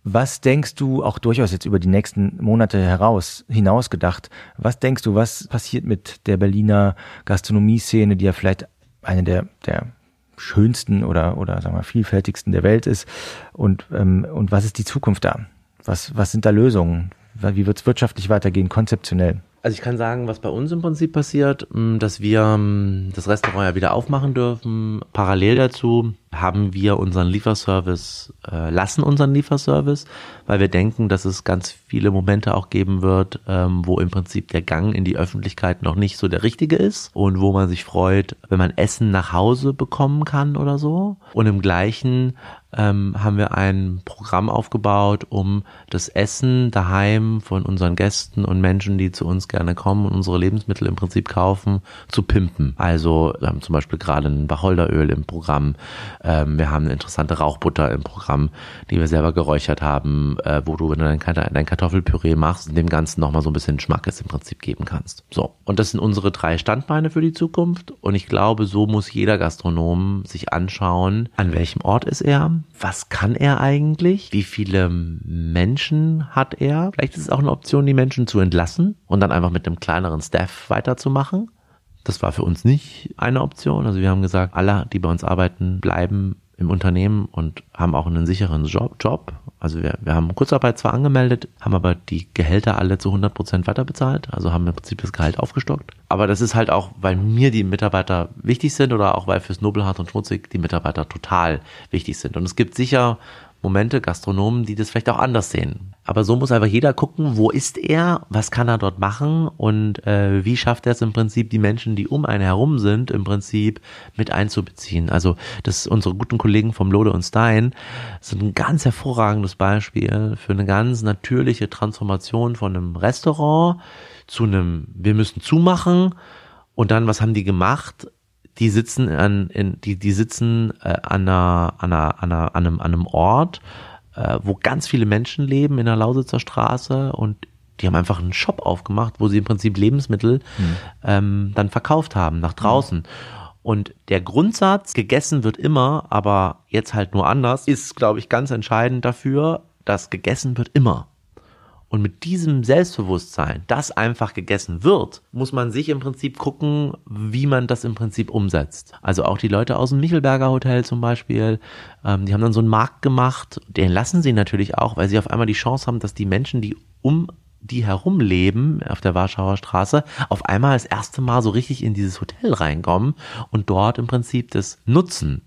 Was denkst du, auch durchaus jetzt über die nächsten Monate heraus, hinaus gedacht, was denkst du, was passiert mit der Berliner Gastronomie-Szene, die ja vielleicht eine der, der schönsten oder, oder sagen wir vielfältigsten der Welt ist? Und, ähm, und was ist die Zukunft da? Was, was sind da Lösungen? Wie wird es wirtschaftlich weitergehen, konzeptionell? Also ich kann sagen, was bei uns im Prinzip passiert, dass wir das Restaurant ja wieder aufmachen dürfen. Parallel dazu haben wir unseren Lieferservice, äh, lassen unseren Lieferservice, weil wir denken, dass es ganz viele Momente auch geben wird, ähm, wo im Prinzip der Gang in die Öffentlichkeit noch nicht so der richtige ist und wo man sich freut, wenn man Essen nach Hause bekommen kann oder so. Und im gleichen ähm, haben wir ein Programm aufgebaut, um das Essen daheim von unseren Gästen und Menschen, die zu uns gerne kommen und unsere Lebensmittel im Prinzip kaufen, zu pimpen. Also wir haben zum Beispiel gerade ein Wacholderöl im Programm. Ähm, wir haben eine interessante Rauchbutter im Programm, die wir selber geräuchert haben, äh, wo du, wenn du dein, dein Kartoffelpüree machst, dem Ganzen nochmal so ein bisschen Schmackes im Prinzip geben kannst. So. Und das sind unsere drei Standbeine für die Zukunft. Und ich glaube, so muss jeder Gastronom sich anschauen, an welchem Ort ist er, was kann er eigentlich? Wie viele Menschen hat er? Vielleicht ist es auch eine Option, die Menschen zu entlassen und dann einfach mit einem kleineren Staff weiterzumachen. Das war für uns nicht eine Option. Also wir haben gesagt, alle, die bei uns arbeiten, bleiben im Unternehmen und haben auch einen sicheren Job. Job. Also wir, wir haben Kurzarbeit zwar angemeldet, haben aber die Gehälter alle zu 100 Prozent weiterbezahlt, also haben im Prinzip das Gehalt aufgestockt. Aber das ist halt auch, weil mir die Mitarbeiter wichtig sind oder auch weil fürs Nobelhart und Schmutzig die Mitarbeiter total wichtig sind. Und es gibt sicher Momente, Gastronomen, die das vielleicht auch anders sehen. Aber so muss einfach jeder gucken, wo ist er, was kann er dort machen und äh, wie schafft er es im Prinzip, die Menschen, die um einen herum sind, im Prinzip mit einzubeziehen. Also das unsere guten Kollegen vom Lode und Stein sind ein ganz hervorragendes Beispiel für eine ganz natürliche Transformation von einem Restaurant zu einem, wir müssen zumachen und dann, was haben die gemacht? Die sitzen an, in, die, die sitzen äh, an, einer, an, einer, an, einer, an, einem, an einem Ort, äh, wo ganz viele Menschen leben in der Lausitzer Straße und die haben einfach einen Shop aufgemacht, wo sie im Prinzip Lebensmittel mhm. ähm, dann verkauft haben nach draußen. Mhm. Und der Grundsatz, gegessen wird immer, aber jetzt halt nur anders, ist, glaube ich, ganz entscheidend dafür, dass gegessen wird immer. Und mit diesem Selbstbewusstsein, das einfach gegessen wird, muss man sich im Prinzip gucken, wie man das im Prinzip umsetzt. Also auch die Leute aus dem Michelberger Hotel zum Beispiel, ähm, die haben dann so einen Markt gemacht, den lassen sie natürlich auch, weil sie auf einmal die Chance haben, dass die Menschen, die um die herumleben auf der Warschauer Straße, auf einmal das erste Mal so richtig in dieses Hotel reinkommen und dort im Prinzip das nutzen.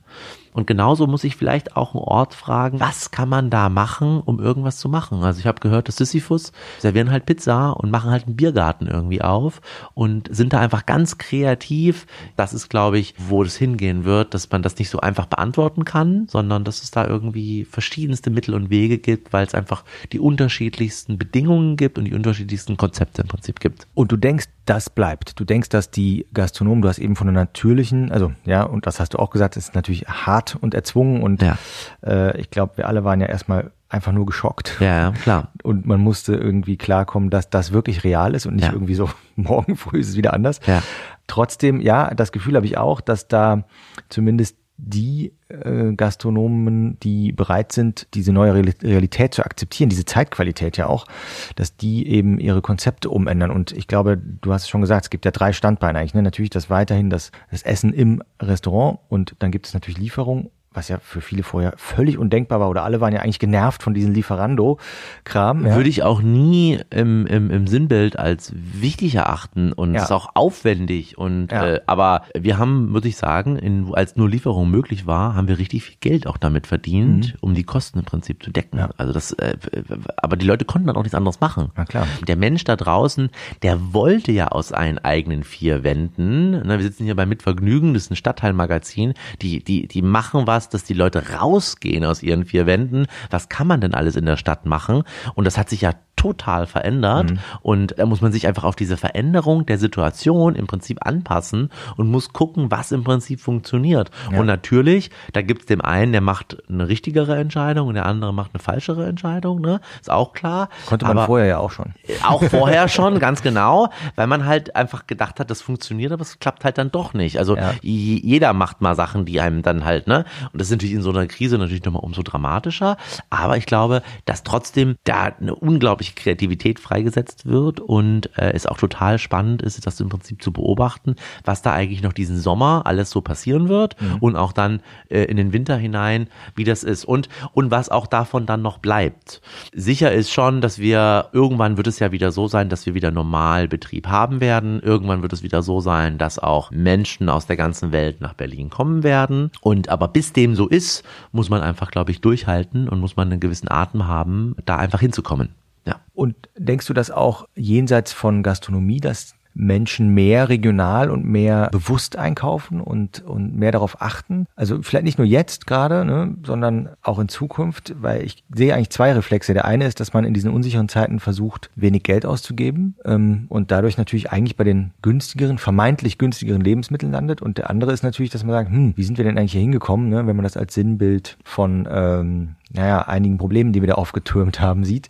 Und genauso muss ich vielleicht auch einen Ort fragen, was kann man da machen, um irgendwas zu machen? Also ich habe gehört, dass Sisyphus servieren halt Pizza und machen halt einen Biergarten irgendwie auf und sind da einfach ganz kreativ. Das ist, glaube ich, wo es hingehen wird, dass man das nicht so einfach beantworten kann, sondern dass es da irgendwie verschiedenste Mittel und Wege gibt, weil es einfach die unterschiedlichsten Bedingungen gibt und die unterschiedlichsten Konzepte im Prinzip gibt. Und du denkst, das bleibt. Du denkst, dass die Gastronomen, du hast eben von einer natürlichen, also ja, und das hast du auch gesagt, ist natürlich hart und erzwungen und ja. äh, ich glaube, wir alle waren ja erstmal einfach nur geschockt. Ja, klar. Und man musste irgendwie klarkommen, dass das wirklich real ist und nicht ja. irgendwie so, morgen früh ist es wieder anders. Ja. Trotzdem, ja, das Gefühl habe ich auch, dass da zumindest die äh, Gastronomen, die bereit sind, diese neue Realität zu akzeptieren, diese Zeitqualität ja auch, dass die eben ihre Konzepte umändern. Und ich glaube, du hast es schon gesagt, es gibt ja drei Standbeine eigentlich. Ne? Natürlich das weiterhin das, das Essen im Restaurant und dann gibt es natürlich Lieferung was ja für viele vorher völlig undenkbar war, oder alle waren ja eigentlich genervt von diesem Lieferando-Kram. Ja. Würde ich auch nie im, im, im Sinnbild als wichtig erachten und ja. ist auch aufwendig. Und ja. äh, aber wir haben, würde ich sagen, in, als nur Lieferung möglich war, haben wir richtig viel Geld auch damit verdient, mhm. um die Kosten im Prinzip zu decken. Ja. Also das, äh, aber die Leute konnten dann auch nichts anderes machen. Na klar. Der Mensch da draußen, der wollte ja aus seinen eigenen vier Wänden. Ne, wir sitzen hier bei Mitvergnügen, das ist ein Stadtteilmagazin, die, die, die machen was was, dass die Leute rausgehen aus ihren vier Wänden. Was kann man denn alles in der Stadt machen? Und das hat sich ja total verändert. Mhm. Und da muss man sich einfach auf diese Veränderung der Situation im Prinzip anpassen und muss gucken, was im Prinzip funktioniert. Ja. Und natürlich, da gibt es dem einen, der macht eine richtigere Entscheidung und der andere macht eine falschere Entscheidung. Ne? Ist auch klar. Konnte man aber vorher ja auch schon. Auch vorher schon, ganz genau, weil man halt einfach gedacht hat, das funktioniert, aber es klappt halt dann doch nicht. Also ja. jeder macht mal Sachen, die einem dann halt, ne? Und das ist natürlich in so einer Krise natürlich nochmal umso dramatischer. Aber ich glaube, dass trotzdem da eine unglaubliche Kreativität freigesetzt wird und äh, es auch total spannend ist, das im Prinzip zu beobachten, was da eigentlich noch diesen Sommer alles so passieren wird mhm. und auch dann äh, in den Winter hinein, wie das ist und und was auch davon dann noch bleibt. Sicher ist schon, dass wir irgendwann wird es ja wieder so sein, dass wir wieder Normalbetrieb haben werden. Irgendwann wird es wieder so sein, dass auch Menschen aus der ganzen Welt nach Berlin kommen werden. Und aber bis dem so ist, muss man einfach, glaube ich, durchhalten und muss man einen gewissen Atem haben, da einfach hinzukommen. Ja. Und denkst du, dass auch jenseits von Gastronomie, dass Menschen mehr regional und mehr bewusst einkaufen und, und mehr darauf achten. Also vielleicht nicht nur jetzt gerade, ne, sondern auch in Zukunft, weil ich sehe eigentlich zwei Reflexe. Der eine ist, dass man in diesen unsicheren Zeiten versucht, wenig Geld auszugeben ähm, und dadurch natürlich eigentlich bei den günstigeren, vermeintlich günstigeren Lebensmitteln landet. Und der andere ist natürlich, dass man sagt, hm, wie sind wir denn eigentlich hier hingekommen, ne, wenn man das als Sinnbild von ähm, naja, einigen Problemen, die wir da aufgetürmt haben, sieht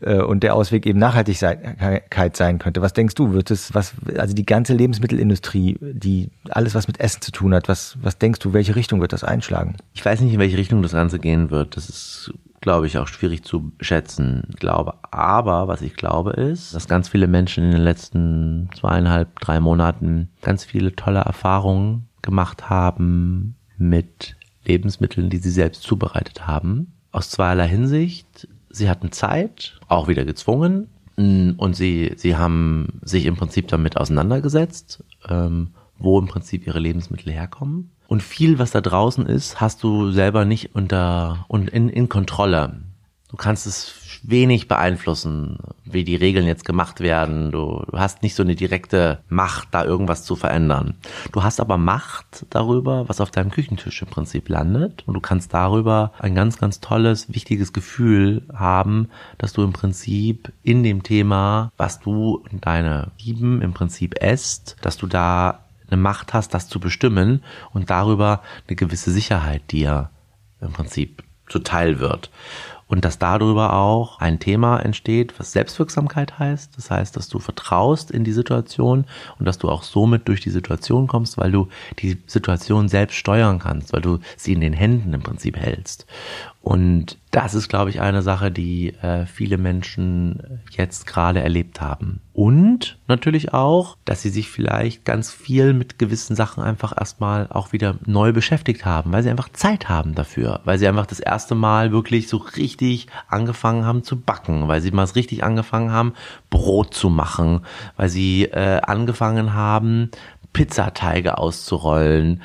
äh, und der Ausweg eben Nachhaltigkeit sein könnte. Was denkst du, wird es, was, also die ganze Lebensmittelindustrie, die alles, was mit Essen zu tun hat, was, was denkst du, welche Richtung wird das einschlagen? Ich weiß nicht, in welche Richtung das Ganze gehen wird. Das ist glaube ich, auch schwierig zu schätzen. Ich glaube, aber was ich glaube ist, dass ganz viele Menschen in den letzten zweieinhalb, drei Monaten ganz viele tolle Erfahrungen gemacht haben mit Lebensmitteln, die sie selbst zubereitet haben aus zweierlei Hinsicht. Sie hatten Zeit, auch wieder gezwungen, und sie, sie haben sich im Prinzip damit auseinandergesetzt, ähm, wo im Prinzip ihre Lebensmittel herkommen. Und viel, was da draußen ist, hast du selber nicht unter und in, in Kontrolle. Du kannst es wenig beeinflussen, wie die Regeln jetzt gemacht werden. Du, du hast nicht so eine direkte Macht, da irgendwas zu verändern. Du hast aber Macht darüber, was auf deinem Küchentisch im Prinzip landet. Und du kannst darüber ein ganz, ganz tolles, wichtiges Gefühl haben, dass du im Prinzip in dem Thema, was du und deine Lieben im Prinzip esst, dass du da eine Macht hast, das zu bestimmen und darüber eine gewisse Sicherheit dir im Prinzip zuteil wird und dass darüber auch ein Thema entsteht, was Selbstwirksamkeit heißt. Das heißt, dass du vertraust in die Situation und dass du auch somit durch die Situation kommst, weil du die Situation selbst steuern kannst, weil du sie in den Händen im Prinzip hältst. Und das ist, glaube ich, eine Sache, die äh, viele Menschen jetzt gerade erlebt haben. Und natürlich auch, dass sie sich vielleicht ganz viel mit gewissen Sachen einfach erstmal auch wieder neu beschäftigt haben, weil sie einfach Zeit haben dafür, weil sie einfach das erste Mal wirklich so richtig angefangen haben zu backen, weil sie mal richtig angefangen haben, Brot zu machen, weil sie äh, angefangen haben, Pizzateige auszurollen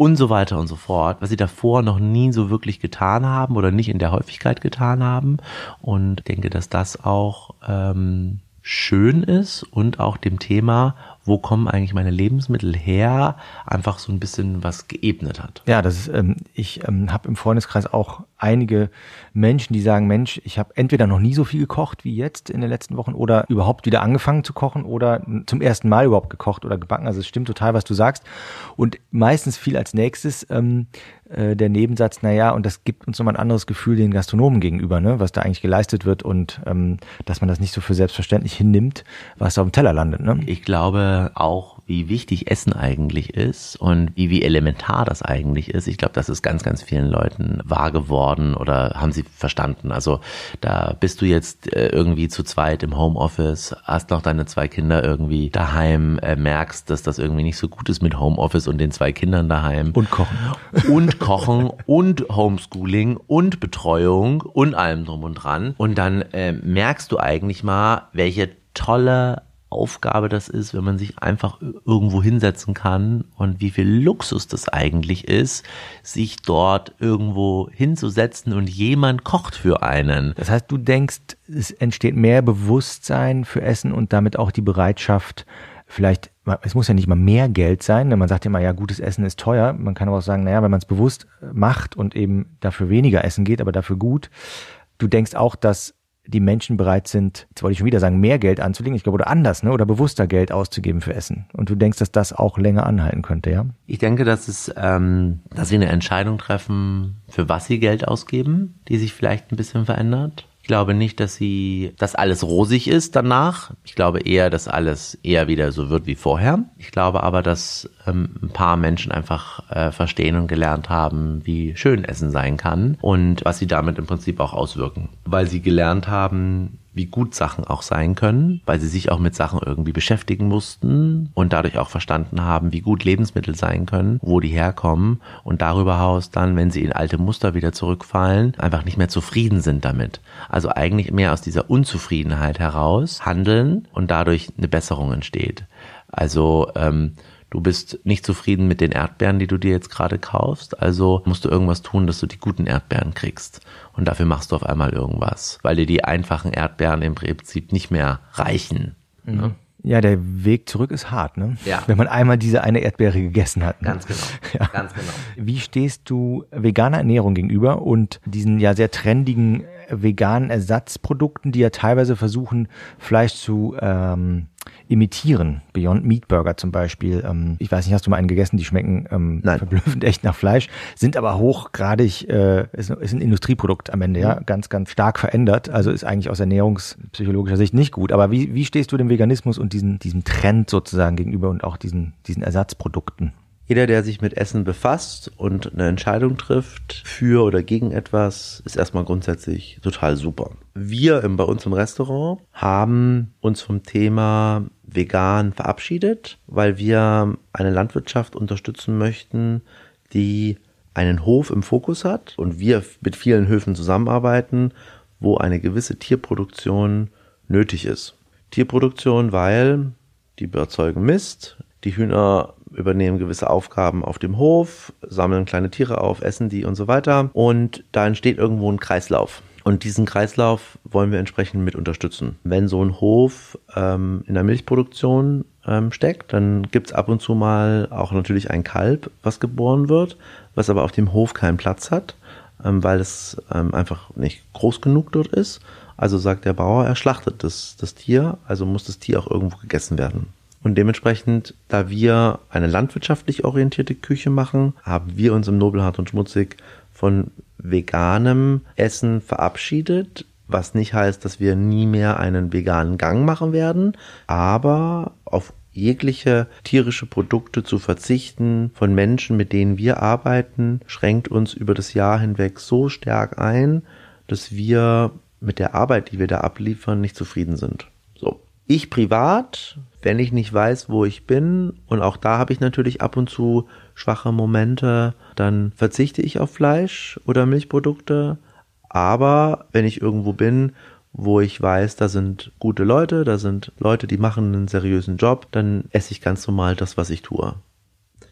und so weiter und so fort, was sie davor noch nie so wirklich getan haben oder nicht in der Häufigkeit getan haben. Und denke, dass das auch ähm, schön ist und auch dem Thema wo kommen eigentlich meine Lebensmittel her, einfach so ein bisschen was geebnet hat. Ja, das ist, ähm, ich ähm, habe im Freundeskreis auch einige Menschen, die sagen, Mensch, ich habe entweder noch nie so viel gekocht wie jetzt in den letzten Wochen oder überhaupt wieder angefangen zu kochen oder zum ersten Mal überhaupt gekocht oder gebacken. Also es stimmt total, was du sagst. Und meistens viel als nächstes ähm, äh, der Nebensatz, naja, und das gibt uns nochmal ein anderes Gefühl den Gastronomen gegenüber, ne, was da eigentlich geleistet wird und ähm, dass man das nicht so für selbstverständlich hinnimmt, was da auf dem Teller landet. Ne? Ich glaube auch, wie wichtig Essen eigentlich ist und wie, wie elementar das eigentlich ist. Ich glaube, das ist ganz, ganz vielen Leuten wahr geworden oder haben sie verstanden. Also da bist du jetzt äh, irgendwie zu zweit im Homeoffice, hast noch deine zwei Kinder irgendwie daheim, äh, merkst, dass das irgendwie nicht so gut ist mit Homeoffice und den zwei Kindern daheim. Und kochen. Und kochen und Homeschooling und Betreuung und allem drum und dran. Und dann äh, merkst du eigentlich mal, welche tolle Aufgabe das ist, wenn man sich einfach irgendwo hinsetzen kann und wie viel Luxus das eigentlich ist, sich dort irgendwo hinzusetzen und jemand kocht für einen. Das heißt, du denkst, es entsteht mehr Bewusstsein für Essen und damit auch die Bereitschaft, vielleicht, es muss ja nicht mal mehr Geld sein, denn man sagt immer, ja, gutes Essen ist teuer. Man kann aber auch sagen, naja, wenn man es bewusst macht und eben dafür weniger essen geht, aber dafür gut. Du denkst auch, dass die Menschen bereit sind, jetzt wollte ich schon wieder sagen, mehr Geld anzulegen, ich glaube, oder anders, ne? oder bewusster Geld auszugeben für Essen. Und du denkst, dass das auch länger anhalten könnte, ja? Ich denke, dass es, ähm, dass sie eine Entscheidung treffen, für was sie Geld ausgeben, die sich vielleicht ein bisschen verändert. Ich glaube nicht, dass sie, dass alles rosig ist danach. Ich glaube eher, dass alles eher wieder so wird wie vorher. Ich glaube aber, dass ähm, ein paar Menschen einfach äh, verstehen und gelernt haben, wie schön Essen sein kann und was sie damit im Prinzip auch auswirken. Weil sie gelernt haben, wie gut Sachen auch sein können, weil sie sich auch mit Sachen irgendwie beschäftigen mussten und dadurch auch verstanden haben, wie gut Lebensmittel sein können, wo die herkommen und darüber hinaus dann, wenn sie in alte Muster wieder zurückfallen, einfach nicht mehr zufrieden sind damit. Also eigentlich mehr aus dieser Unzufriedenheit heraus handeln und dadurch eine Besserung entsteht. Also ähm, du bist nicht zufrieden mit den Erdbeeren, die du dir jetzt gerade kaufst, also musst du irgendwas tun, dass du die guten Erdbeeren kriegst. Und dafür machst du auf einmal irgendwas, weil dir die einfachen Erdbeeren im Prinzip nicht mehr reichen. Mhm. Ne? Ja, der Weg zurück ist hart, ne? Ja. Wenn man einmal diese eine Erdbeere gegessen hat. Ne? Ganz genau. Ja. Ganz genau. Wie stehst du veganer Ernährung gegenüber und diesen ja sehr trendigen veganen Ersatzprodukten, die ja teilweise versuchen, Fleisch zu ähm, imitieren. Beyond Meat Burger zum Beispiel. Ähm, ich weiß nicht, hast du mal einen gegessen? Die schmecken ähm, Nein. verblüffend echt nach Fleisch, sind aber hochgradig, äh, ist, ist ein Industrieprodukt am Ende, ja, mhm. ganz, ganz stark verändert. Also ist eigentlich aus ernährungspsychologischer Sicht nicht gut. Aber wie, wie stehst du dem Veganismus und diesen, diesem Trend sozusagen gegenüber und auch diesen, diesen Ersatzprodukten? Jeder, der sich mit Essen befasst und eine Entscheidung trifft für oder gegen etwas, ist erstmal grundsätzlich total super. Wir im, bei uns im Restaurant haben uns vom Thema vegan verabschiedet, weil wir eine Landwirtschaft unterstützen möchten, die einen Hof im Fokus hat und wir mit vielen Höfen zusammenarbeiten, wo eine gewisse Tierproduktion nötig ist. Tierproduktion, weil die erzeugen Mist, die Hühner übernehmen gewisse Aufgaben auf dem Hof, sammeln kleine Tiere auf, essen die und so weiter. Und da entsteht irgendwo ein Kreislauf. Und diesen Kreislauf wollen wir entsprechend mit unterstützen. Wenn so ein Hof ähm, in der Milchproduktion ähm, steckt, dann gibt's ab und zu mal auch natürlich ein Kalb, was geboren wird, was aber auf dem Hof keinen Platz hat, ähm, weil es ähm, einfach nicht groß genug dort ist. Also sagt der Bauer, er schlachtet das, das Tier, also muss das Tier auch irgendwo gegessen werden. Und dementsprechend, da wir eine landwirtschaftlich orientierte Küche machen, haben wir uns im Nobelhart und Schmutzig von veganem Essen verabschiedet, was nicht heißt, dass wir nie mehr einen veganen Gang machen werden, aber auf jegliche tierische Produkte zu verzichten von Menschen, mit denen wir arbeiten, schränkt uns über das Jahr hinweg so stark ein, dass wir mit der Arbeit, die wir da abliefern, nicht zufrieden sind. So. Ich privat wenn ich nicht weiß, wo ich bin, und auch da habe ich natürlich ab und zu schwache Momente, dann verzichte ich auf Fleisch oder Milchprodukte. Aber wenn ich irgendwo bin, wo ich weiß, da sind gute Leute, da sind Leute, die machen einen seriösen Job, dann esse ich ganz normal das, was ich tue.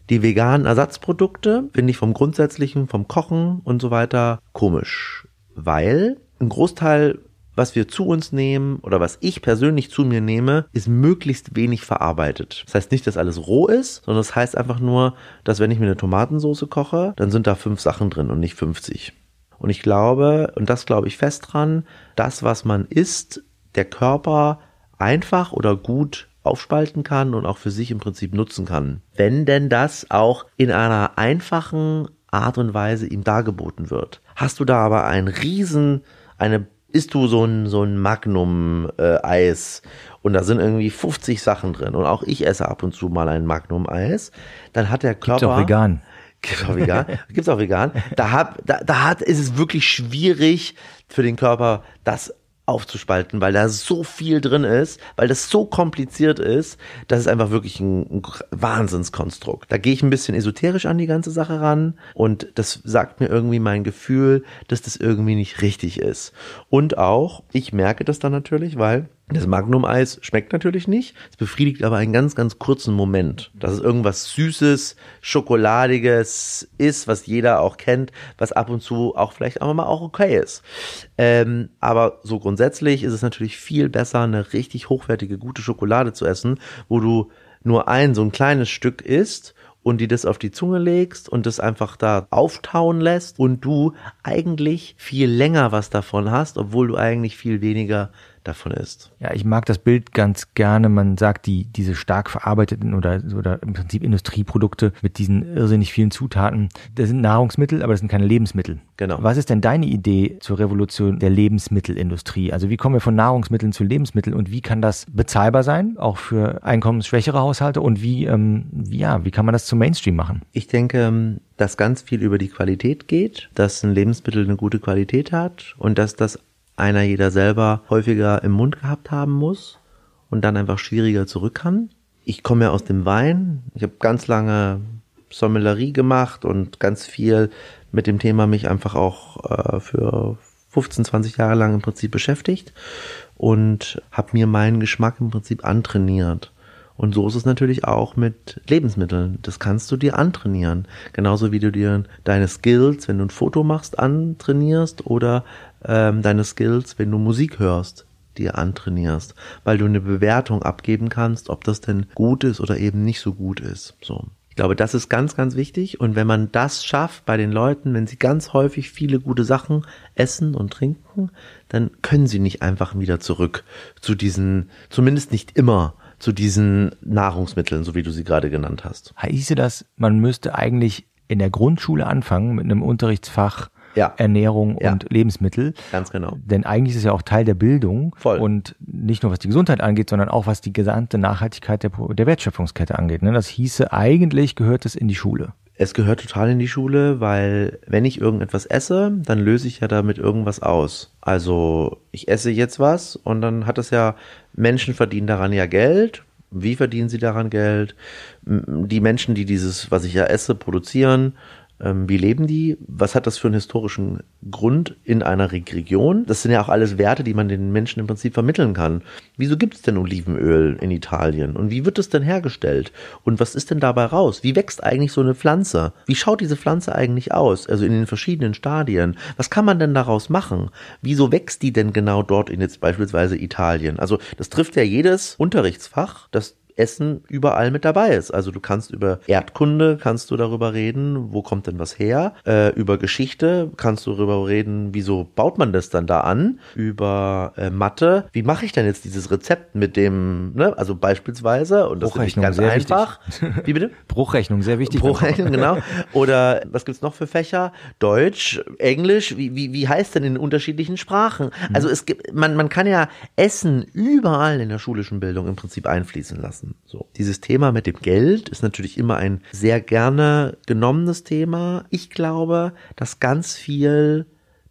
Die veganen Ersatzprodukte finde ich vom Grundsätzlichen, vom Kochen und so weiter komisch, weil ein Großteil was wir zu uns nehmen oder was ich persönlich zu mir nehme, ist möglichst wenig verarbeitet. Das heißt nicht, dass alles roh ist, sondern das heißt einfach nur, dass wenn ich mir eine Tomatensauce koche, dann sind da fünf Sachen drin und nicht 50. Und ich glaube, und das glaube ich fest dran, das, was man isst, der Körper einfach oder gut aufspalten kann und auch für sich im Prinzip nutzen kann. Wenn denn das auch in einer einfachen Art und Weise ihm dargeboten wird. Hast du da aber ein riesen, eine isst du so ein, so ein Magnum-Eis äh, und da sind irgendwie 50 Sachen drin und auch ich esse ab und zu mal ein Magnum-Eis, dann hat der Körper... Gibt's auch vegan. Gibt's auch vegan. Gibt's auch vegan. Da, hab, da, da hat, ist es wirklich schwierig für den Körper, das aufzuspalten, weil da so viel drin ist, weil das so kompliziert ist, das ist einfach wirklich ein, ein Wahnsinnskonstrukt. Da gehe ich ein bisschen esoterisch an die ganze Sache ran und das sagt mir irgendwie mein Gefühl, dass das irgendwie nicht richtig ist. Und auch, ich merke das dann natürlich, weil das Magnum-Eis schmeckt natürlich nicht. Es befriedigt aber einen ganz, ganz kurzen Moment. Dass es irgendwas Süßes, Schokoladiges ist, was jeder auch kennt, was ab und zu auch vielleicht auch mal auch okay ist. Ähm, aber so grundsätzlich ist es natürlich viel besser, eine richtig hochwertige, gute Schokolade zu essen, wo du nur ein so ein kleines Stück isst und die das auf die Zunge legst und das einfach da auftauen lässt und du eigentlich viel länger was davon hast, obwohl du eigentlich viel weniger davon ist. Ja, ich mag das Bild ganz gerne. Man sagt, die, diese stark verarbeiteten oder, oder im Prinzip Industrieprodukte mit diesen irrsinnig vielen Zutaten, das sind Nahrungsmittel, aber das sind keine Lebensmittel. Genau. Was ist denn deine Idee zur Revolution der Lebensmittelindustrie? Also wie kommen wir von Nahrungsmitteln zu Lebensmitteln und wie kann das bezahlbar sein, auch für einkommensschwächere Haushalte und wie, ähm, ja, wie kann man das zum Mainstream machen? Ich denke, ähm, dass ganz viel über die Qualität geht, dass ein Lebensmittel eine gute Qualität hat und dass das einer jeder selber häufiger im Mund gehabt haben muss und dann einfach schwieriger zurück kann. Ich komme ja aus dem Wein. Ich habe ganz lange Sommelerie gemacht und ganz viel mit dem Thema mich einfach auch äh, für 15, 20 Jahre lang im Prinzip beschäftigt und habe mir meinen Geschmack im Prinzip antrainiert. Und so ist es natürlich auch mit Lebensmitteln. Das kannst du dir antrainieren. Genauso wie du dir deine Skills, wenn du ein Foto machst, antrainierst oder ähm, deine Skills, wenn du Musik hörst, dir antrainierst, weil du eine Bewertung abgeben kannst, ob das denn gut ist oder eben nicht so gut ist. So. Ich glaube, das ist ganz, ganz wichtig. Und wenn man das schafft bei den Leuten, wenn sie ganz häufig viele gute Sachen essen und trinken, dann können sie nicht einfach wieder zurück zu diesen, zumindest nicht immer, zu diesen Nahrungsmitteln, so wie du sie gerade genannt hast. Hieße das, man müsste eigentlich in der Grundschule anfangen mit einem Unterrichtsfach ja. Ernährung ja. und Lebensmittel. Ganz genau. Denn eigentlich ist es ja auch Teil der Bildung. Voll. Und nicht nur was die Gesundheit angeht, sondern auch was die gesamte Nachhaltigkeit der, der Wertschöpfungskette angeht. Ne? Das hieße, eigentlich gehört es in die Schule. Es gehört total in die Schule, weil wenn ich irgendetwas esse, dann löse ich ja damit irgendwas aus. Also ich esse jetzt was und dann hat es ja, Menschen verdienen daran ja Geld. Wie verdienen sie daran Geld? Die Menschen, die dieses, was ich ja esse, produzieren, wie leben die? Was hat das für einen historischen Grund in einer Region? Das sind ja auch alles Werte, die man den Menschen im Prinzip vermitteln kann. Wieso gibt es denn Olivenöl in Italien? Und wie wird es denn hergestellt? Und was ist denn dabei raus? Wie wächst eigentlich so eine Pflanze? Wie schaut diese Pflanze eigentlich aus? Also in den verschiedenen Stadien. Was kann man denn daraus machen? Wieso wächst die denn genau dort in jetzt beispielsweise Italien? Also das trifft ja jedes Unterrichtsfach, das Essen überall mit dabei ist. Also du kannst über Erdkunde, kannst du darüber reden, wo kommt denn was her? Äh, über Geschichte kannst du darüber reden, wieso baut man das dann da an? Über äh, Mathe, wie mache ich denn jetzt dieses Rezept mit dem, ne? also beispielsweise, und das ist nicht ganz einfach. Wichtig. Wie bitte? Bruchrechnung, sehr wichtig. Bruchrechnung, genau. Oder was gibt's noch für Fächer? Deutsch, Englisch, wie, wie, wie heißt denn in unterschiedlichen Sprachen? Mhm. Also es gibt, man, man kann ja Essen überall in der schulischen Bildung im Prinzip einfließen lassen lassen. So. Dieses Thema mit dem Geld ist natürlich immer ein sehr gerne genommenes Thema. Ich glaube, dass ganz viel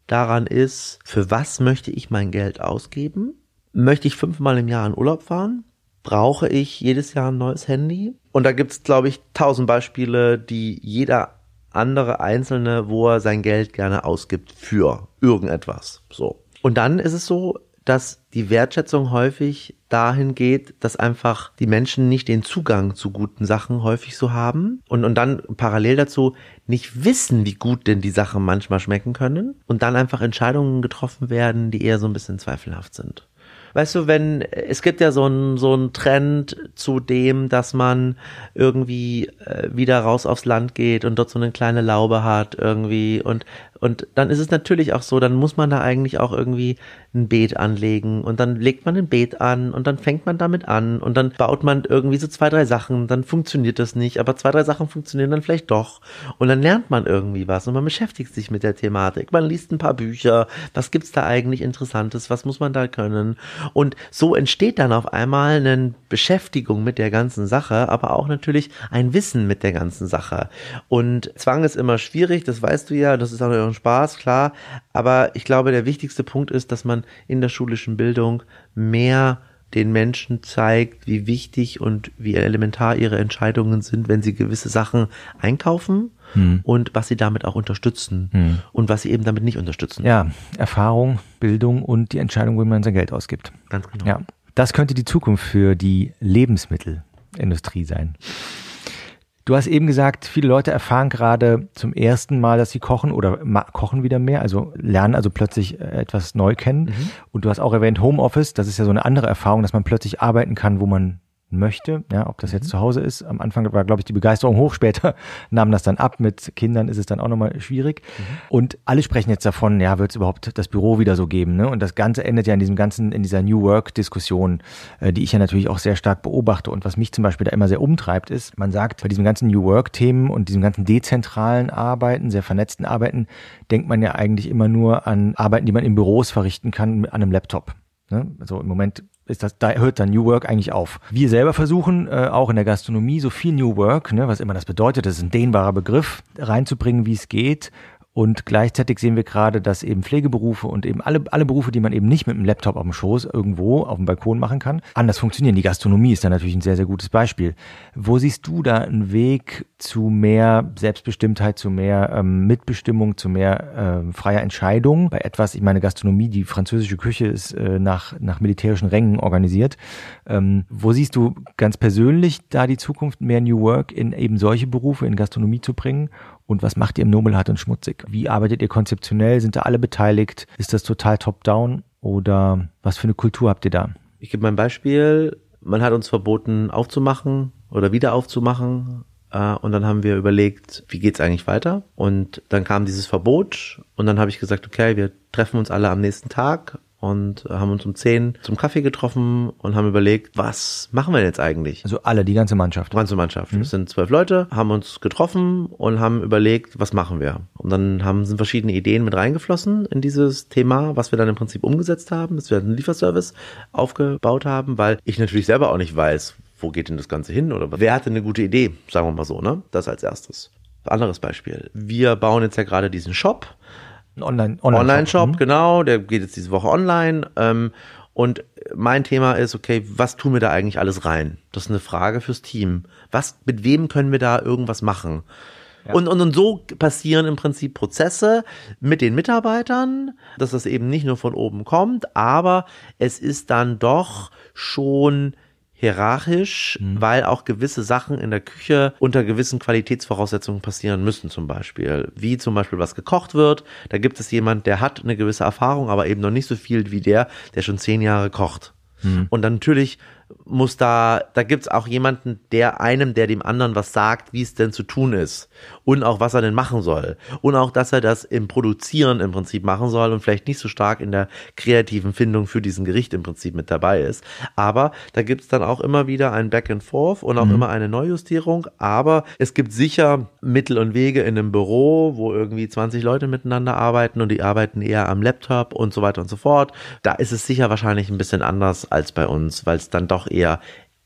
daran ist, für was möchte ich mein Geld ausgeben? Möchte ich fünfmal im Jahr in Urlaub fahren? Brauche ich jedes Jahr ein neues Handy? Und da gibt es, glaube ich, tausend Beispiele, die jeder andere Einzelne, wo er sein Geld gerne ausgibt für irgendetwas. So. Und dann ist es so, dass die Wertschätzung häufig dahin geht, dass einfach die Menschen nicht den Zugang zu guten Sachen häufig so haben. Und, und dann parallel dazu nicht wissen, wie gut denn die Sachen manchmal schmecken können. Und dann einfach Entscheidungen getroffen werden, die eher so ein bisschen zweifelhaft sind. Weißt du, wenn, es gibt ja so einen so einen Trend zu dem, dass man irgendwie äh, wieder raus aufs Land geht und dort so eine kleine Laube hat irgendwie. Und und dann ist es natürlich auch so, dann muss man da eigentlich auch irgendwie ein Beet anlegen und dann legt man ein Beet an und dann fängt man damit an und dann baut man irgendwie so zwei, drei Sachen, dann funktioniert das nicht, aber zwei, drei Sachen funktionieren dann vielleicht doch und dann lernt man irgendwie was und man beschäftigt sich mit der Thematik, man liest ein paar Bücher, was gibt's da eigentlich Interessantes, was muss man da können und so entsteht dann auf einmal eine Beschäftigung mit der ganzen Sache, aber auch natürlich ein Wissen mit der ganzen Sache und Zwang ist immer schwierig, das weißt du ja, das ist auch ihren Spaß, klar. Aber ich glaube, der wichtigste Punkt ist, dass man in der schulischen Bildung mehr den Menschen zeigt, wie wichtig und wie elementar ihre Entscheidungen sind, wenn sie gewisse Sachen einkaufen hm. und was sie damit auch unterstützen hm. und was sie eben damit nicht unterstützen. Ja, Erfahrung, Bildung und die Entscheidung, wie man sein Geld ausgibt. Ganz genau. Ja, das könnte die Zukunft für die Lebensmittelindustrie sein. Du hast eben gesagt, viele Leute erfahren gerade zum ersten Mal, dass sie kochen oder kochen wieder mehr, also lernen also plötzlich äh, etwas neu kennen. Mhm. Und du hast auch erwähnt Homeoffice, das ist ja so eine andere Erfahrung, dass man plötzlich arbeiten kann, wo man möchte, ja, ob das jetzt mhm. zu Hause ist. Am Anfang war, glaube ich, die Begeisterung hoch, später nahm das dann ab. Mit Kindern ist es dann auch nochmal schwierig. Mhm. Und alle sprechen jetzt davon, ja, wird es überhaupt das Büro wieder so geben? Ne? Und das Ganze endet ja in diesem ganzen, in dieser New Work-Diskussion, äh, die ich ja natürlich auch sehr stark beobachte. Und was mich zum Beispiel da immer sehr umtreibt, ist, man sagt, bei diesem ganzen New Work-Themen und diesem ganzen dezentralen Arbeiten, sehr vernetzten Arbeiten, denkt man ja eigentlich immer nur an Arbeiten, die man in Büros verrichten kann, an einem Laptop. Ne? Also im Moment ist das, da hört dann New Work eigentlich auf. Wir selber versuchen äh, auch in der Gastronomie so viel New Work, ne, was immer das bedeutet, das ist ein dehnbarer Begriff, reinzubringen, wie es geht und gleichzeitig sehen wir gerade, dass eben Pflegeberufe und eben alle, alle Berufe, die man eben nicht mit einem Laptop auf dem Schoß irgendwo auf dem Balkon machen kann, anders funktionieren. Die Gastronomie ist da natürlich ein sehr, sehr gutes Beispiel. Wo siehst du da einen Weg zu mehr Selbstbestimmtheit, zu mehr ähm, Mitbestimmung, zu mehr äh, freier Entscheidung bei etwas? Ich meine, Gastronomie, die französische Küche ist äh, nach, nach militärischen Rängen organisiert. Ähm, wo siehst du ganz persönlich da die Zukunft, mehr New Work in eben solche Berufe, in Gastronomie zu bringen? Und was macht ihr im Nobelhart und Schmutzig? Wie arbeitet ihr konzeptionell? Sind da alle beteiligt? Ist das total top-down? Oder was für eine Kultur habt ihr da? Ich gebe mal ein Beispiel. Man hat uns verboten, aufzumachen oder wieder aufzumachen. Äh, und dann haben wir überlegt, wie geht's eigentlich weiter? Und dann kam dieses Verbot und dann habe ich gesagt, okay, wir treffen uns alle am nächsten Tag und haben uns um 10 zum Kaffee getroffen und haben überlegt, was machen wir jetzt eigentlich? Also alle, die ganze Mannschaft. Die ganze Mannschaft. Mhm. Es sind zwölf Leute, haben uns getroffen und haben überlegt, was machen wir? Und dann haben, sind verschiedene Ideen mit reingeflossen in dieses Thema, was wir dann im Prinzip umgesetzt haben, dass wir einen Lieferservice aufgebaut haben, weil ich natürlich selber auch nicht weiß, wo geht denn das Ganze hin oder wer hatte eine gute Idee, sagen wir mal so, ne? Das als erstes. Anderes Beispiel. Wir bauen jetzt ja gerade diesen Shop Online, Online, Online Shop, Online mhm. genau, der geht jetzt diese Woche online. Ähm, und mein Thema ist, okay, was tun wir da eigentlich alles rein? Das ist eine Frage fürs Team. Was, mit wem können wir da irgendwas machen? Ja. Und, und, und so passieren im Prinzip Prozesse mit den Mitarbeitern, dass das eben nicht nur von oben kommt, aber es ist dann doch schon hierarchisch, mhm. weil auch gewisse Sachen in der Küche unter gewissen Qualitätsvoraussetzungen passieren müssen zum Beispiel. Wie zum Beispiel was gekocht wird. Da gibt es jemand, der hat eine gewisse Erfahrung, aber eben noch nicht so viel wie der, der schon zehn Jahre kocht. Mhm. Und dann natürlich muss da, da gibt's auch jemanden, der einem, der dem anderen was sagt, wie es denn zu tun ist und auch was er denn machen soll und auch, dass er das im Produzieren im Prinzip machen soll und vielleicht nicht so stark in der kreativen Findung für diesen Gericht im Prinzip mit dabei ist. Aber da gibt's dann auch immer wieder ein Back and Forth und auch mhm. immer eine Neujustierung. Aber es gibt sicher Mittel und Wege in einem Büro, wo irgendwie 20 Leute miteinander arbeiten und die arbeiten eher am Laptop und so weiter und so fort. Da ist es sicher wahrscheinlich ein bisschen anders als bei uns, weil es dann doch eher eher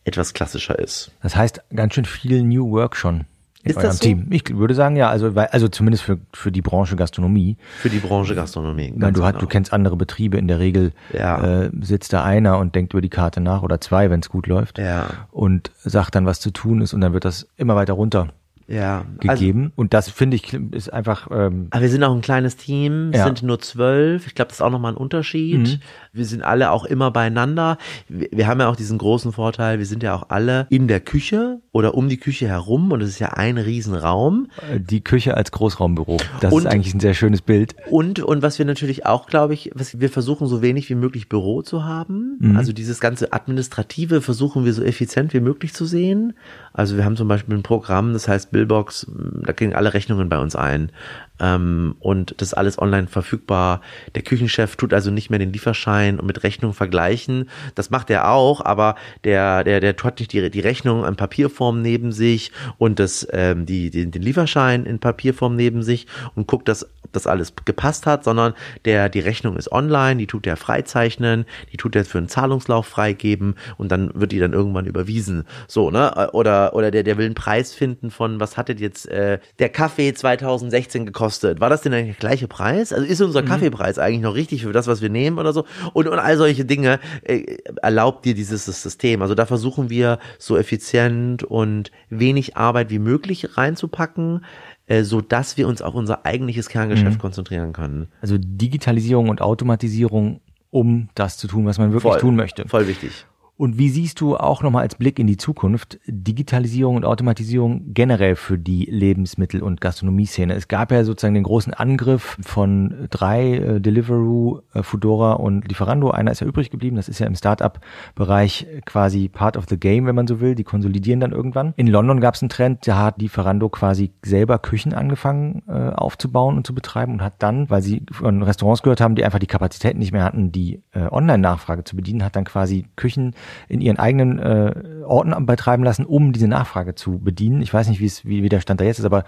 etwas klassischer ist. Das heißt, ganz schön viel New Work schon in ist das so? Team. Ich würde sagen, ja, also, also zumindest für, für die Branche Gastronomie. Für die Branche Gastronomie. Weil du, genau. du kennst andere Betriebe. In der Regel ja. äh, sitzt da einer und denkt über die Karte nach oder zwei, wenn es gut läuft. Ja. Und sagt dann, was zu tun ist und dann wird das immer weiter runter ja, gegeben. Also, und das finde ich ist einfach. Ähm, aber wir sind auch ein kleines Team, ja. sind nur zwölf. Ich glaube, das ist auch nochmal ein Unterschied. Mhm. Wir sind alle auch immer beieinander. Wir, wir, haben ja auch diesen großen Vorteil, wir sind ja auch alle in der Küche oder um die Küche herum und es ist ja ein Riesenraum. Die Küche als Großraumbüro. Das und, ist eigentlich ein sehr schönes Bild. Und, und was wir natürlich auch, glaube ich, was wir versuchen, so wenig wie möglich Büro zu haben. Mhm. Also dieses ganze Administrative versuchen wir so effizient wie möglich zu sehen. Also wir haben zum Beispiel ein Programm, das heißt Billbox, da gehen alle Rechnungen bei uns ein. Ähm, und das alles online verfügbar. Der Küchenchef tut also nicht mehr den Lieferschein und mit Rechnung vergleichen. Das macht er auch, aber der, der, der tut nicht die, die Rechnung in Papierform neben sich und das, ähm, die, den, den Lieferschein in Papierform neben sich und guckt, dass das alles gepasst hat, sondern der, die Rechnung ist online, die tut er freizeichnen, die tut er für einen Zahlungslauf freigeben und dann wird die dann irgendwann überwiesen. So, ne? Oder, oder der, der will einen Preis finden von, was hattet jetzt äh, der Kaffee 2016 gekostet? War das denn eigentlich der gleiche Preis? Also ist unser mhm. Kaffeepreis eigentlich noch richtig für das, was wir nehmen oder so? Und, und all solche Dinge äh, erlaubt dir dieses System. Also da versuchen wir so effizient und wenig Arbeit wie möglich reinzupacken äh, so dass wir uns auf unser eigentliches Kerngeschäft mhm. konzentrieren können. Also Digitalisierung und Automatisierung, um das zu tun, was man wirklich voll, tun möchte. Voll wichtig. Und wie siehst du auch nochmal als Blick in die Zukunft Digitalisierung und Automatisierung generell für die Lebensmittel- und Gastronomie-Szene? Es gab ja sozusagen den großen Angriff von drei, äh, Deliveroo, äh, Foodora und Lieferando. Einer ist ja übrig geblieben. Das ist ja im Startup-Bereich quasi part of the game, wenn man so will. Die konsolidieren dann irgendwann. In London gab es einen Trend, da hat Lieferando quasi selber Küchen angefangen äh, aufzubauen und zu betreiben und hat dann, weil sie von Restaurants gehört haben, die einfach die Kapazität nicht mehr hatten, die äh, Online-Nachfrage zu bedienen, hat dann quasi Küchen in ihren eigenen äh, Orten betreiben lassen, um diese Nachfrage zu bedienen. Ich weiß nicht, wie es wie, wie der Stand da jetzt ist, aber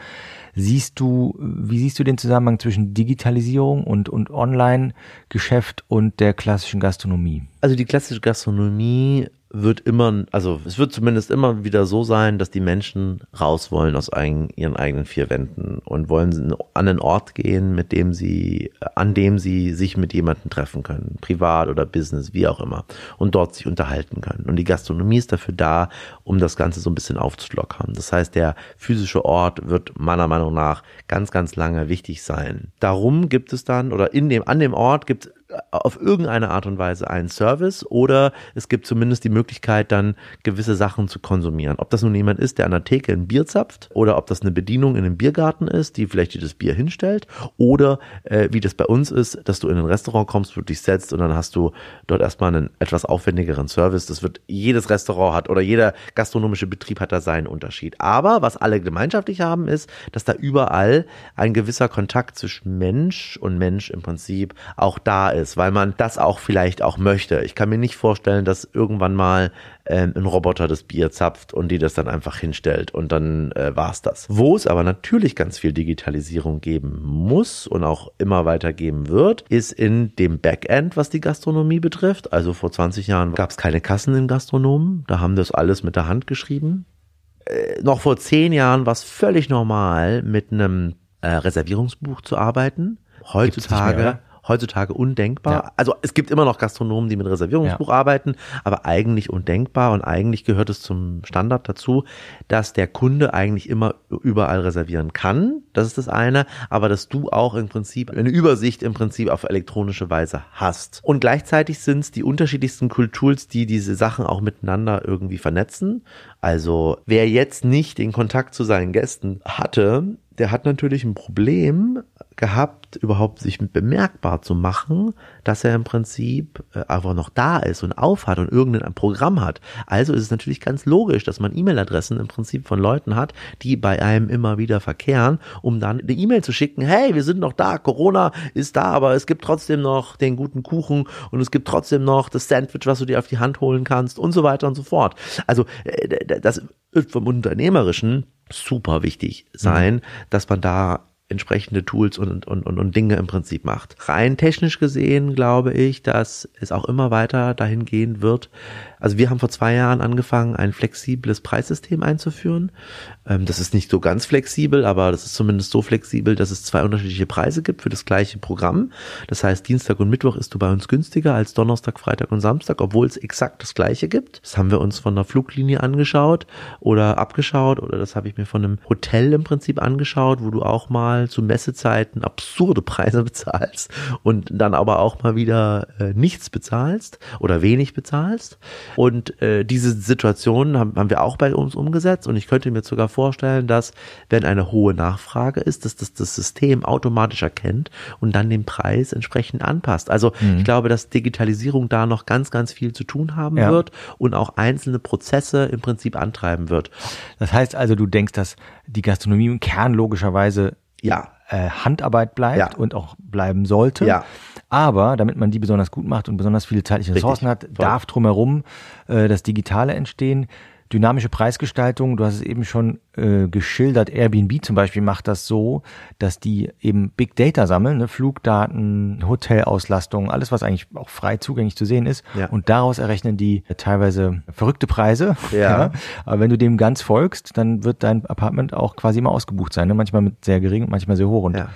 siehst du, wie siehst du den Zusammenhang zwischen Digitalisierung und, und Online-Geschäft und der klassischen Gastronomie? Also die klassische Gastronomie wird immer, also es wird zumindest immer wieder so sein, dass die Menschen raus wollen aus eigen, ihren eigenen vier Wänden und wollen an einen Ort gehen, mit dem sie, an dem sie sich mit jemandem treffen können, privat oder Business, wie auch immer, und dort sich unterhalten können. Und die Gastronomie ist dafür da, um das Ganze so ein bisschen aufzulockern. Das heißt, der physische Ort wird meiner Meinung nach ganz, ganz lange wichtig sein. Darum gibt es dann, oder in dem, an dem Ort gibt auf irgendeine Art und Weise einen Service oder es gibt zumindest die Möglichkeit, dann gewisse Sachen zu konsumieren. Ob das nun jemand ist, der an der Theke ein Bier zapft oder ob das eine Bedienung in einem Biergarten ist, die vielleicht dir das Bier hinstellt oder äh, wie das bei uns ist, dass du in ein Restaurant kommst, du dich setzt und dann hast du dort erstmal einen etwas aufwendigeren Service. Das wird jedes Restaurant hat oder jeder gastronomische Betrieb hat da seinen Unterschied. Aber was alle gemeinschaftlich haben, ist, dass da überall ein gewisser Kontakt zwischen Mensch und Mensch im Prinzip auch da ist ist, weil man das auch vielleicht auch möchte. Ich kann mir nicht vorstellen, dass irgendwann mal ähm, ein Roboter das Bier zapft und die das dann einfach hinstellt und dann äh, war's das. Wo es aber natürlich ganz viel Digitalisierung geben muss und auch immer weiter geben wird, ist in dem Backend, was die Gastronomie betrifft. Also vor 20 Jahren gab es keine Kassen in Gastronomen, da haben das alles mit der Hand geschrieben. Äh, noch vor zehn Jahren war es völlig normal, mit einem äh, Reservierungsbuch zu arbeiten. Heutzutage heutzutage undenkbar. Ja. Also es gibt immer noch Gastronomen, die mit Reservierungsbuch ja. arbeiten, aber eigentlich undenkbar und eigentlich gehört es zum Standard dazu, dass der Kunde eigentlich immer überall reservieren kann. Das ist das eine, aber dass du auch im Prinzip eine Übersicht im Prinzip auf elektronische Weise hast. Und gleichzeitig sind es die unterschiedlichsten Kulturs, die diese Sachen auch miteinander irgendwie vernetzen. Also wer jetzt nicht den Kontakt zu seinen Gästen hatte, der hat natürlich ein Problem gehabt, überhaupt sich bemerkbar zu machen, dass er im Prinzip äh, einfach noch da ist und aufhat und irgendein Programm hat. Also ist es natürlich ganz logisch, dass man E-Mail-Adressen im Prinzip von Leuten hat, die bei einem immer wieder verkehren, um dann eine E-Mail zu schicken, hey, wir sind noch da, Corona ist da, aber es gibt trotzdem noch den guten Kuchen und es gibt trotzdem noch das Sandwich, was du dir auf die Hand holen kannst und so weiter und so fort. Also äh, das wird vom Unternehmerischen super wichtig sein, mhm. dass man da entsprechende Tools und, und, und, und Dinge im Prinzip macht. Rein technisch gesehen glaube ich, dass es auch immer weiter dahin gehen wird. Also wir haben vor zwei Jahren angefangen, ein flexibles Preissystem einzuführen. Ähm, das ist nicht so ganz flexibel, aber das ist zumindest so flexibel, dass es zwei unterschiedliche Preise gibt für das gleiche Programm. Das heißt, Dienstag und Mittwoch ist du bei uns günstiger als Donnerstag, Freitag und Samstag, obwohl es exakt das gleiche gibt. Das haben wir uns von der Fluglinie angeschaut oder abgeschaut oder das habe ich mir von einem Hotel im Prinzip angeschaut, wo du auch mal zu Messezeiten absurde Preise bezahlst und dann aber auch mal wieder äh, nichts bezahlst oder wenig bezahlst. Und äh, diese Situation haben, haben wir auch bei uns umgesetzt und ich könnte mir sogar vorstellen, dass wenn eine hohe Nachfrage ist, dass das das System automatisch erkennt und dann den Preis entsprechend anpasst. Also mhm. ich glaube, dass Digitalisierung da noch ganz, ganz viel zu tun haben ja. wird und auch einzelne Prozesse im Prinzip antreiben wird. Das heißt also, du denkst, dass die Gastronomie im Kern logischerweise ja. Äh, Handarbeit bleibt ja. und auch bleiben sollte. Ja. Aber damit man die besonders gut macht und besonders viele zeitliche Ressourcen Richtig. hat, Voll. darf drumherum äh, das Digitale entstehen dynamische Preisgestaltung, du hast es eben schon äh, geschildert, Airbnb zum Beispiel macht das so, dass die eben Big Data sammeln, ne? Flugdaten, Hotelauslastung, alles, was eigentlich auch frei zugänglich zu sehen ist. Ja. Und daraus errechnen die teilweise verrückte Preise. Ja. ja. Aber wenn du dem ganz folgst, dann wird dein Apartment auch quasi immer ausgebucht sein. Ne? Manchmal mit sehr gering, manchmal sehr hoch. Und, ja.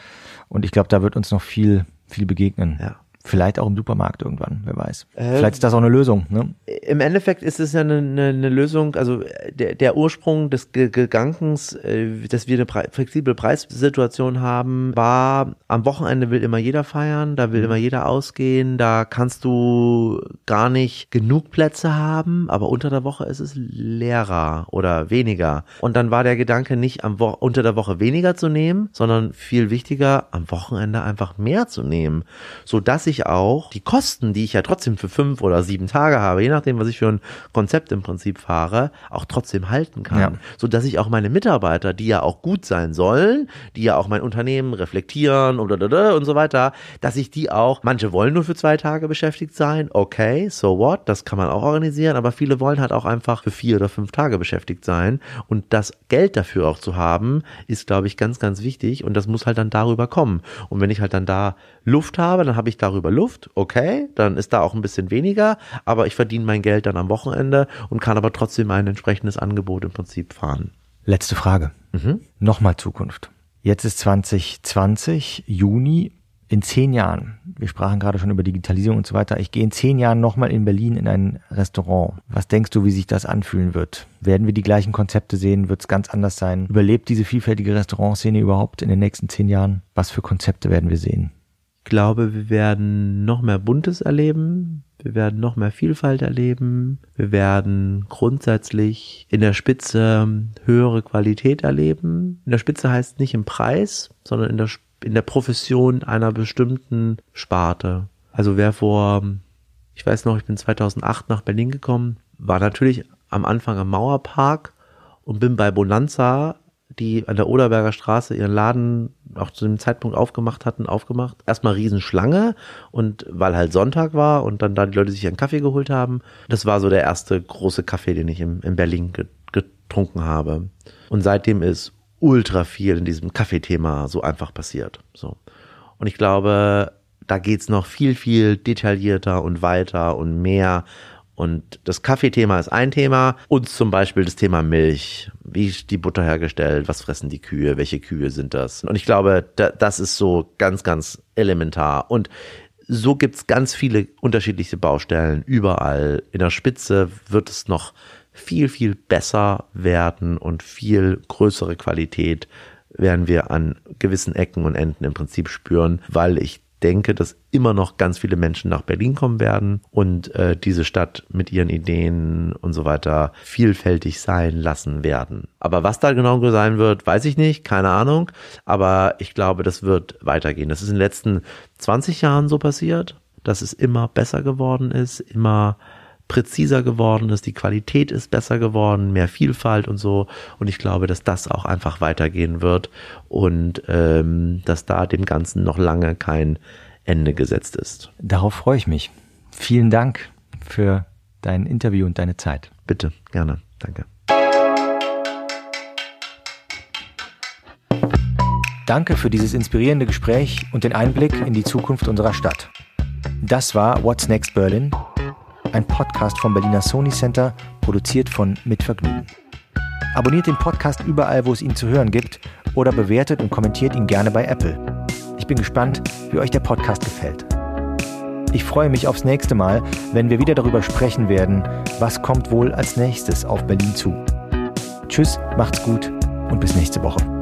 und ich glaube, da wird uns noch viel, viel begegnen. Ja. Vielleicht auch im Supermarkt irgendwann, wer weiß. Äh, Vielleicht ist das auch eine Lösung. Ne? Im Endeffekt ist es ja eine, eine, eine Lösung, also der, der Ursprung des Gedankens, äh, dass wir eine pre flexible Preissituation haben, war, am Wochenende will immer jeder feiern, da will mhm. immer jeder ausgehen, da kannst du gar nicht genug Plätze haben, aber unter der Woche ist es leerer oder weniger. Und dann war der Gedanke nicht am Wo unter der Woche weniger zu nehmen, sondern viel wichtiger, am Wochenende einfach mehr zu nehmen, so dass ich auch die Kosten, die ich ja trotzdem für fünf oder sieben Tage habe, je nachdem, was ich für ein Konzept im Prinzip fahre, auch trotzdem halten kann. Ja. So dass ich auch meine Mitarbeiter, die ja auch gut sein sollen, die ja auch mein Unternehmen reflektieren und, und so weiter, dass ich die auch, manche wollen nur für zwei Tage beschäftigt sein, okay, so what, das kann man auch organisieren, aber viele wollen halt auch einfach für vier oder fünf Tage beschäftigt sein und das Geld dafür auch zu haben, ist, glaube ich, ganz, ganz wichtig und das muss halt dann darüber kommen. Und wenn ich halt dann da Luft habe, dann habe ich darüber Luft, okay, dann ist da auch ein bisschen weniger, aber ich verdiene mein Geld dann am Wochenende und kann aber trotzdem ein entsprechendes Angebot im Prinzip fahren. Letzte Frage. Mhm. Nochmal Zukunft. Jetzt ist 2020, Juni. In zehn Jahren, wir sprachen gerade schon über Digitalisierung und so weiter, ich gehe in zehn Jahren nochmal in Berlin in ein Restaurant. Was denkst du, wie sich das anfühlen wird? Werden wir die gleichen Konzepte sehen? Wird es ganz anders sein? Überlebt diese vielfältige Restaurantszene überhaupt in den nächsten zehn Jahren? Was für Konzepte werden wir sehen? Glaube, wir werden noch mehr Buntes erleben. Wir werden noch mehr Vielfalt erleben. Wir werden grundsätzlich in der Spitze höhere Qualität erleben. In der Spitze heißt nicht im Preis, sondern in der, in der Profession einer bestimmten Sparte. Also wer vor, ich weiß noch, ich bin 2008 nach Berlin gekommen, war natürlich am Anfang am Mauerpark und bin bei Bonanza die an der Oderberger Straße ihren Laden auch zu dem Zeitpunkt aufgemacht hatten, aufgemacht. Erstmal Riesenschlange und weil halt Sonntag war und dann da die Leute sich einen Kaffee geholt haben. Das war so der erste große Kaffee, den ich in, in Berlin getrunken habe. Und seitdem ist ultra viel in diesem Kaffeethema so einfach passiert. So. Und ich glaube, da geht's noch viel, viel detaillierter und weiter und mehr und das Kaffeethema ist ein Thema und zum Beispiel das Thema Milch. Wie ist die Butter hergestellt? Was fressen die Kühe? Welche Kühe sind das? Und ich glaube, das ist so ganz, ganz elementar. Und so gibt's ganz viele unterschiedliche Baustellen überall. In der Spitze wird es noch viel, viel besser werden und viel größere Qualität werden wir an gewissen Ecken und Enden im Prinzip spüren, weil ich denke, dass immer noch ganz viele Menschen nach Berlin kommen werden und äh, diese Stadt mit ihren Ideen und so weiter vielfältig sein lassen werden. Aber was da genau sein wird, weiß ich nicht, keine Ahnung. Aber ich glaube, das wird weitergehen. Das ist in den letzten 20 Jahren so passiert, dass es immer besser geworden ist, immer präziser geworden ist, die Qualität ist besser geworden, mehr Vielfalt und so. Und ich glaube, dass das auch einfach weitergehen wird und ähm, dass da dem Ganzen noch lange kein Ende gesetzt ist. Darauf freue ich mich. Vielen Dank für dein Interview und deine Zeit. Bitte, gerne. Danke. Danke für dieses inspirierende Gespräch und den Einblick in die Zukunft unserer Stadt. Das war What's Next Berlin, ein Podcast vom Berliner Sony Center, produziert von Mitvergnügen. Abonniert den Podcast überall, wo es ihn zu hören gibt, oder bewertet und kommentiert ihn gerne bei Apple. Ich bin gespannt, wie euch der Podcast gefällt. Ich freue mich aufs nächste Mal, wenn wir wieder darüber sprechen werden, was kommt wohl als nächstes auf Berlin zu. Tschüss, macht's gut und bis nächste Woche.